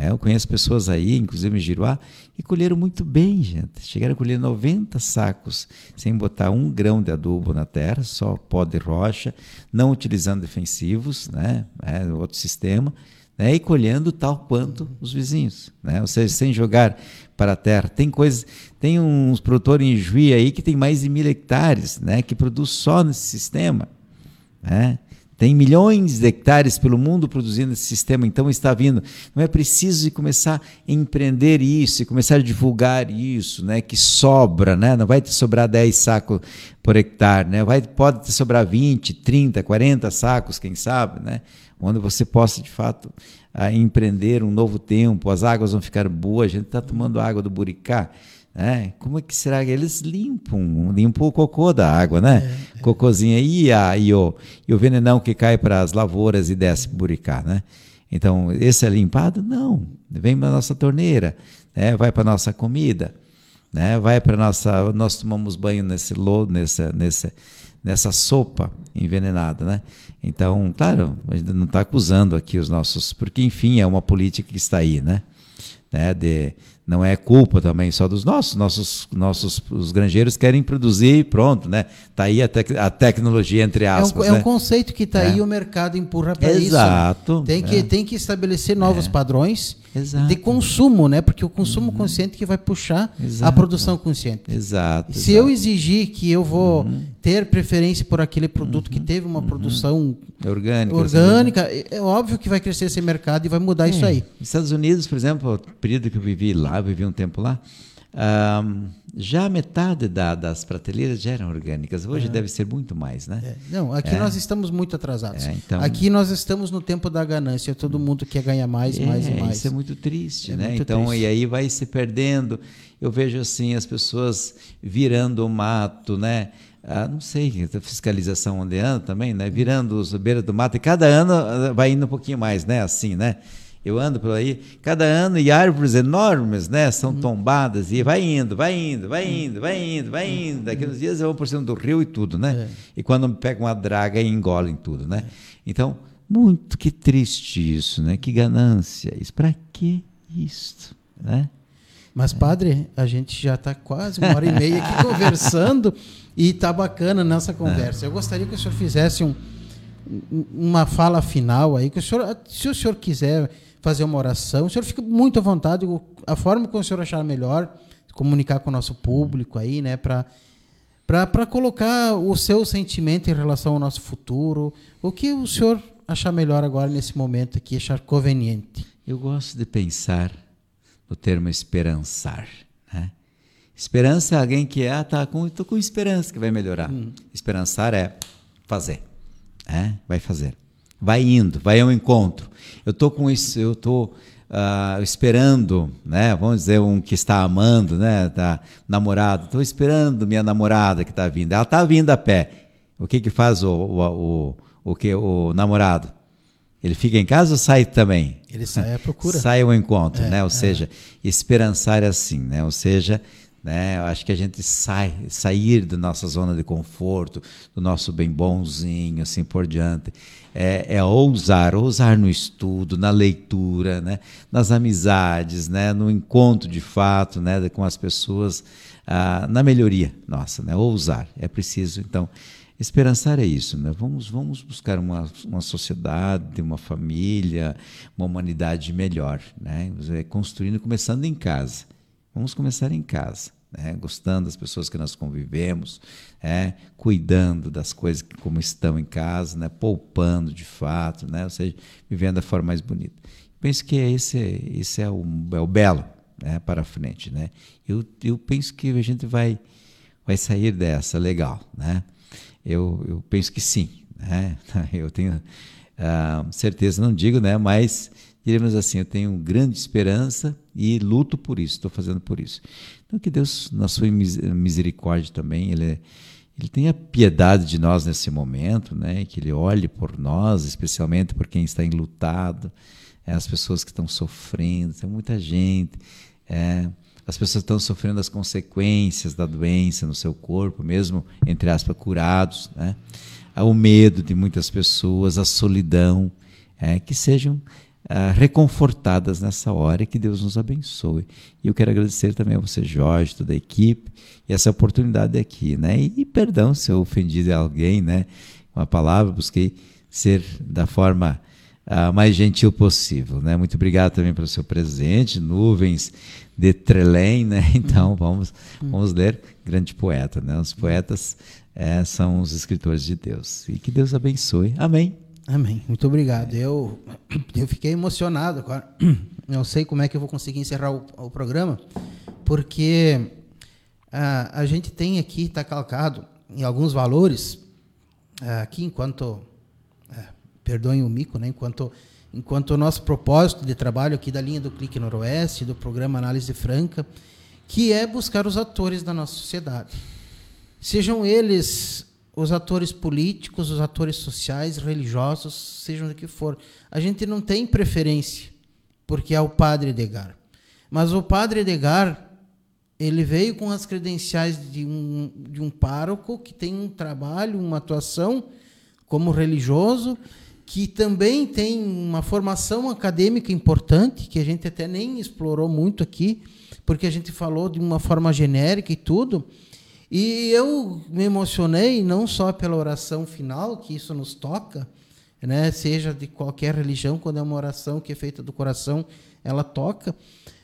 É, eu conheço pessoas aí, inclusive em Giruá, que colheram muito bem, gente. Chegaram a colher 90 sacos sem botar um grão de adubo na terra, só pó de rocha, não utilizando defensivos, né? É outro sistema, né? e colhendo tal quanto os vizinhos, né? Ou seja, sem jogar para a terra. Tem coisas, tem uns produtores em Juí aí que tem mais de mil hectares, né? Que produz só nesse sistema, né? Tem milhões de hectares pelo mundo produzindo esse sistema, então está vindo. Não é preciso começar a empreender isso e começar a divulgar isso, né? Que sobra, né? Não vai te sobrar 10 sacos por hectare, né? Vai, pode te sobrar 20, 30, 40 sacos, quem sabe, né? Onde você possa, de fato, empreender um novo tempo, as águas vão ficar boas, a gente está tomando água do Buricá. É, como é que será que eles limpam? Limpam o cocô da água, né? É, é. Cocôzinho e, a, e, o, e o venenão que cai para as lavouras e desce buricá, né? Então, esse é limpado? Não. Vem para a nossa torneira, né? vai para a nossa comida, né? vai para nossa. Nós tomamos banho nesse lodo, nessa, nessa, nessa sopa envenenada, né? Então, claro, a gente não está acusando aqui os nossos. Porque, enfim, é uma política que está aí, né? né? De, não é culpa também só dos nossos, nossos, nossos os granjeiros querem produzir e pronto, né? Tá aí a, tec a tecnologia entre aspas. É um, é um conceito que está é. aí o mercado empurra para isso. Exato. Tem que é. tem que estabelecer novos é. padrões Exato. de consumo, né? Porque o consumo uhum. consciente que vai puxar Exato. a produção consciente. Exato. Se eu exigir que eu vou uhum. Ter preferência por aquele produto uhum. que teve uma uhum. produção orgânica, orgânica, assim, é óbvio que vai crescer esse mercado e vai mudar isso é. aí. Nos Estados Unidos, por exemplo, o período que eu vivi lá vivi um tempo lá, um, já metade da, das prateleiras já eram orgânicas. Hoje é. deve ser muito mais, né? É. Não, aqui é. nós estamos muito atrasados. É, então... Aqui nós estamos no tempo da ganância. Todo mundo quer ganhar mais, mais e é, mais. Isso é muito triste, é né? Muito então, triste. e aí vai se perdendo. Eu vejo assim as pessoas virando o mato, né? Ah, não sei, a fiscalização onde anda também, né? Virando os beiras do mato e cada ano ah, vai indo um pouquinho mais, né? Assim, né? Eu ando por aí, cada ano, e árvores enormes, né? São uhum. tombadas, e vai indo, vai indo, vai indo, vai indo, vai indo. Daqui uns dias eu vou por cima do rio e tudo, né? É. E quando pega uma draga e engolem tudo, né? Então, muito que triste isso, né? Que ganância. Isso, para que isso, né? Mas, padre, a gente já está quase uma hora e meia aqui conversando e está bacana nessa conversa. Eu gostaria que o senhor fizesse um, uma fala final aí, que o senhor, se o senhor quiser fazer uma oração. O senhor fica muito à vontade, a forma que o senhor achar melhor, comunicar com o nosso público aí, né, para para colocar o seu sentimento em relação ao nosso futuro. O que o senhor achar melhor agora nesse momento aqui, achar conveniente? Eu gosto de pensar no termo esperançar, né? Esperança é alguém que é, tá com, tô com esperança que vai melhorar. Hum. Esperançar é fazer, é, vai fazer vai indo, vai ao encontro. Eu tô com isso, eu tô uh, esperando, né? Vamos dizer um que está amando, né? Tá namorado. Estou esperando minha namorada que está vindo. Ela está vindo a pé. O que que faz o, o, o, o que o namorado? Ele fica em casa ou sai também? Ele sai à procura. Sai ao encontro, é, né? Ou é. seja, esperançar é assim, né? Ou seja, Né? Eu acho que a gente sai, sair da nossa zona de conforto, do nosso bem bonzinho, assim por diante, é, é ousar, ousar no estudo, na leitura, né? nas amizades, né? no encontro de fato né? com as pessoas, ah, na melhoria nossa, né? ousar. É preciso, então, Esperançar é isso, né? Vamos, vamos buscar uma, uma sociedade, uma família, uma humanidade melhor, né? Construindo, começando em casa. Vamos começar em casa, né? Gostando das pessoas que nós convivemos, é, cuidando das coisas que, como estão em casa, né? Poupando de fato, né? Ou seja, vivendo da forma mais bonita. Penso que esse, esse é o, é o belo, né? Para frente, né? Eu, eu penso que a gente vai, vai sair dessa legal, né? Eu, eu penso que sim. Né? Eu tenho uh, certeza, não digo, né? mas diremos assim: eu tenho grande esperança e luto por isso, estou fazendo por isso. Então, que Deus, na sua misericórdia também, Ele, ele tenha piedade de nós nesse momento, né? que Ele olhe por nós, especialmente por quem está enlutado, é, as pessoas que estão sofrendo, tem muita gente. É, as pessoas estão sofrendo as consequências da doença no seu corpo, mesmo, entre aspas, curados. Né? O medo de muitas pessoas, a solidão, é, que sejam ah, reconfortadas nessa hora e que Deus nos abençoe. E eu quero agradecer também a você, Jorge, toda a equipe, e essa oportunidade aqui. Né? E, e perdão se eu ofendi alguém, né? uma palavra, busquei ser da forma mais gentil possível. Né? Muito obrigado também pelo seu presente, nuvens de Trelém, né? Então vamos, vamos ler grande poeta, né? Os poetas é, são os escritores de Deus. E que Deus abençoe. Amém. Amém. Muito obrigado. Eu, eu fiquei emocionado agora. Não sei como é que eu vou conseguir encerrar o, o programa, porque a, a gente tem aqui, está calcado em alguns valores, aqui enquanto perdoem o mico, né? enquanto, enquanto o nosso propósito de trabalho aqui da linha do Clique Noroeste, do programa Análise Franca, que é buscar os atores da nossa sociedade. Sejam eles os atores políticos, os atores sociais, religiosos, sejam do que for. A gente não tem preferência, porque é o padre Edgar. Mas o padre Edgar, ele veio com as credenciais de um, de um pároco que tem um trabalho, uma atuação como religioso que também tem uma formação acadêmica importante, que a gente até nem explorou muito aqui, porque a gente falou de uma forma genérica e tudo. E eu me emocionei não só pela oração final, que isso nos toca, né, seja de qualquer religião, quando é uma oração que é feita do coração, ela toca,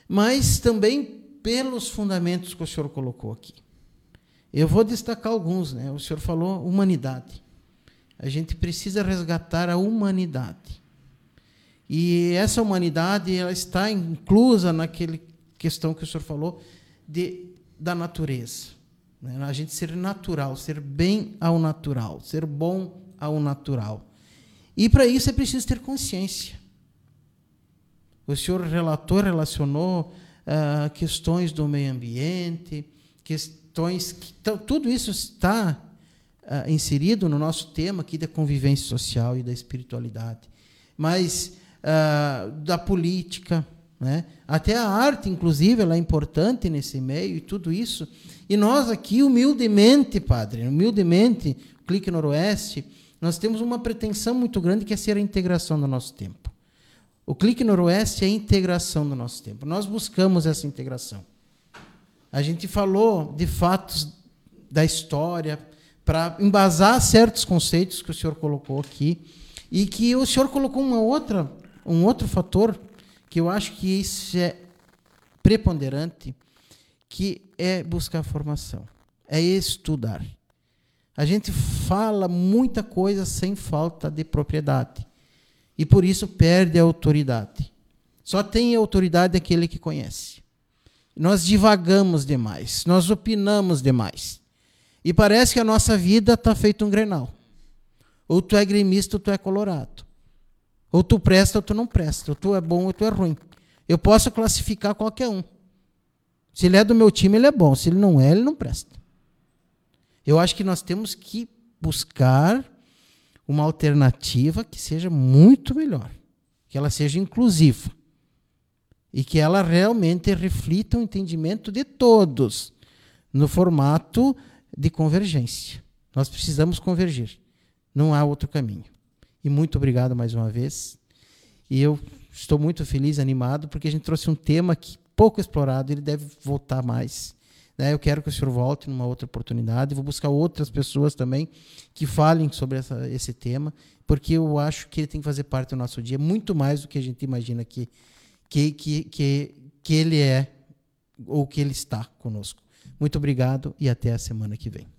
mas também pelos fundamentos que o senhor colocou aqui. Eu vou destacar alguns, né? O senhor falou humanidade. A gente precisa resgatar a humanidade. E essa humanidade ela está inclusa naquele questão que o senhor falou de, da natureza. Né? A gente ser natural, ser bem ao natural, ser bom ao natural. E para isso é preciso ter consciência. O senhor relator relacionou uh, questões do meio ambiente, questões que tudo isso está uh, inserido no nosso tema aqui da convivência social e da espiritualidade, mas uh, da política, né? até a arte, inclusive, ela é importante nesse meio e tudo isso. E nós aqui, humildemente, Padre, humildemente, Clique Noroeste, nós temos uma pretensão muito grande que é ser a integração do nosso tempo. O Clique Noroeste é a integração do nosso tempo. Nós buscamos essa integração. A gente falou de fatos da história, para embasar certos conceitos que o senhor colocou aqui e que o senhor colocou uma outra, um outro fator que eu acho que isso é preponderante, que é buscar formação, é estudar. A gente fala muita coisa sem falta de propriedade e por isso perde a autoridade. Só tem autoridade aquele que conhece. Nós divagamos demais, nós opinamos demais. E parece que a nossa vida está feita um grenal. Ou tu é gremista ou tu é colorado. Ou tu presta ou tu não presta. Ou tu é bom ou tu é ruim. Eu posso classificar qualquer um. Se ele é do meu time, ele é bom. Se ele não é, ele não presta. Eu acho que nós temos que buscar uma alternativa que seja muito melhor, que ela seja inclusiva e que ela realmente reflita o entendimento de todos no formato de convergência. Nós precisamos convergir. Não há outro caminho. E muito obrigado mais uma vez. E eu estou muito feliz, animado, porque a gente trouxe um tema que pouco explorado, ele deve voltar mais. Né? Eu quero que o senhor volte numa outra oportunidade. Vou buscar outras pessoas também que falem sobre essa, esse tema, porque eu acho que ele tem que fazer parte do nosso dia, muito mais do que a gente imagina que, que, que, que, que ele é ou que ele está conosco. Muito obrigado e até a semana que vem.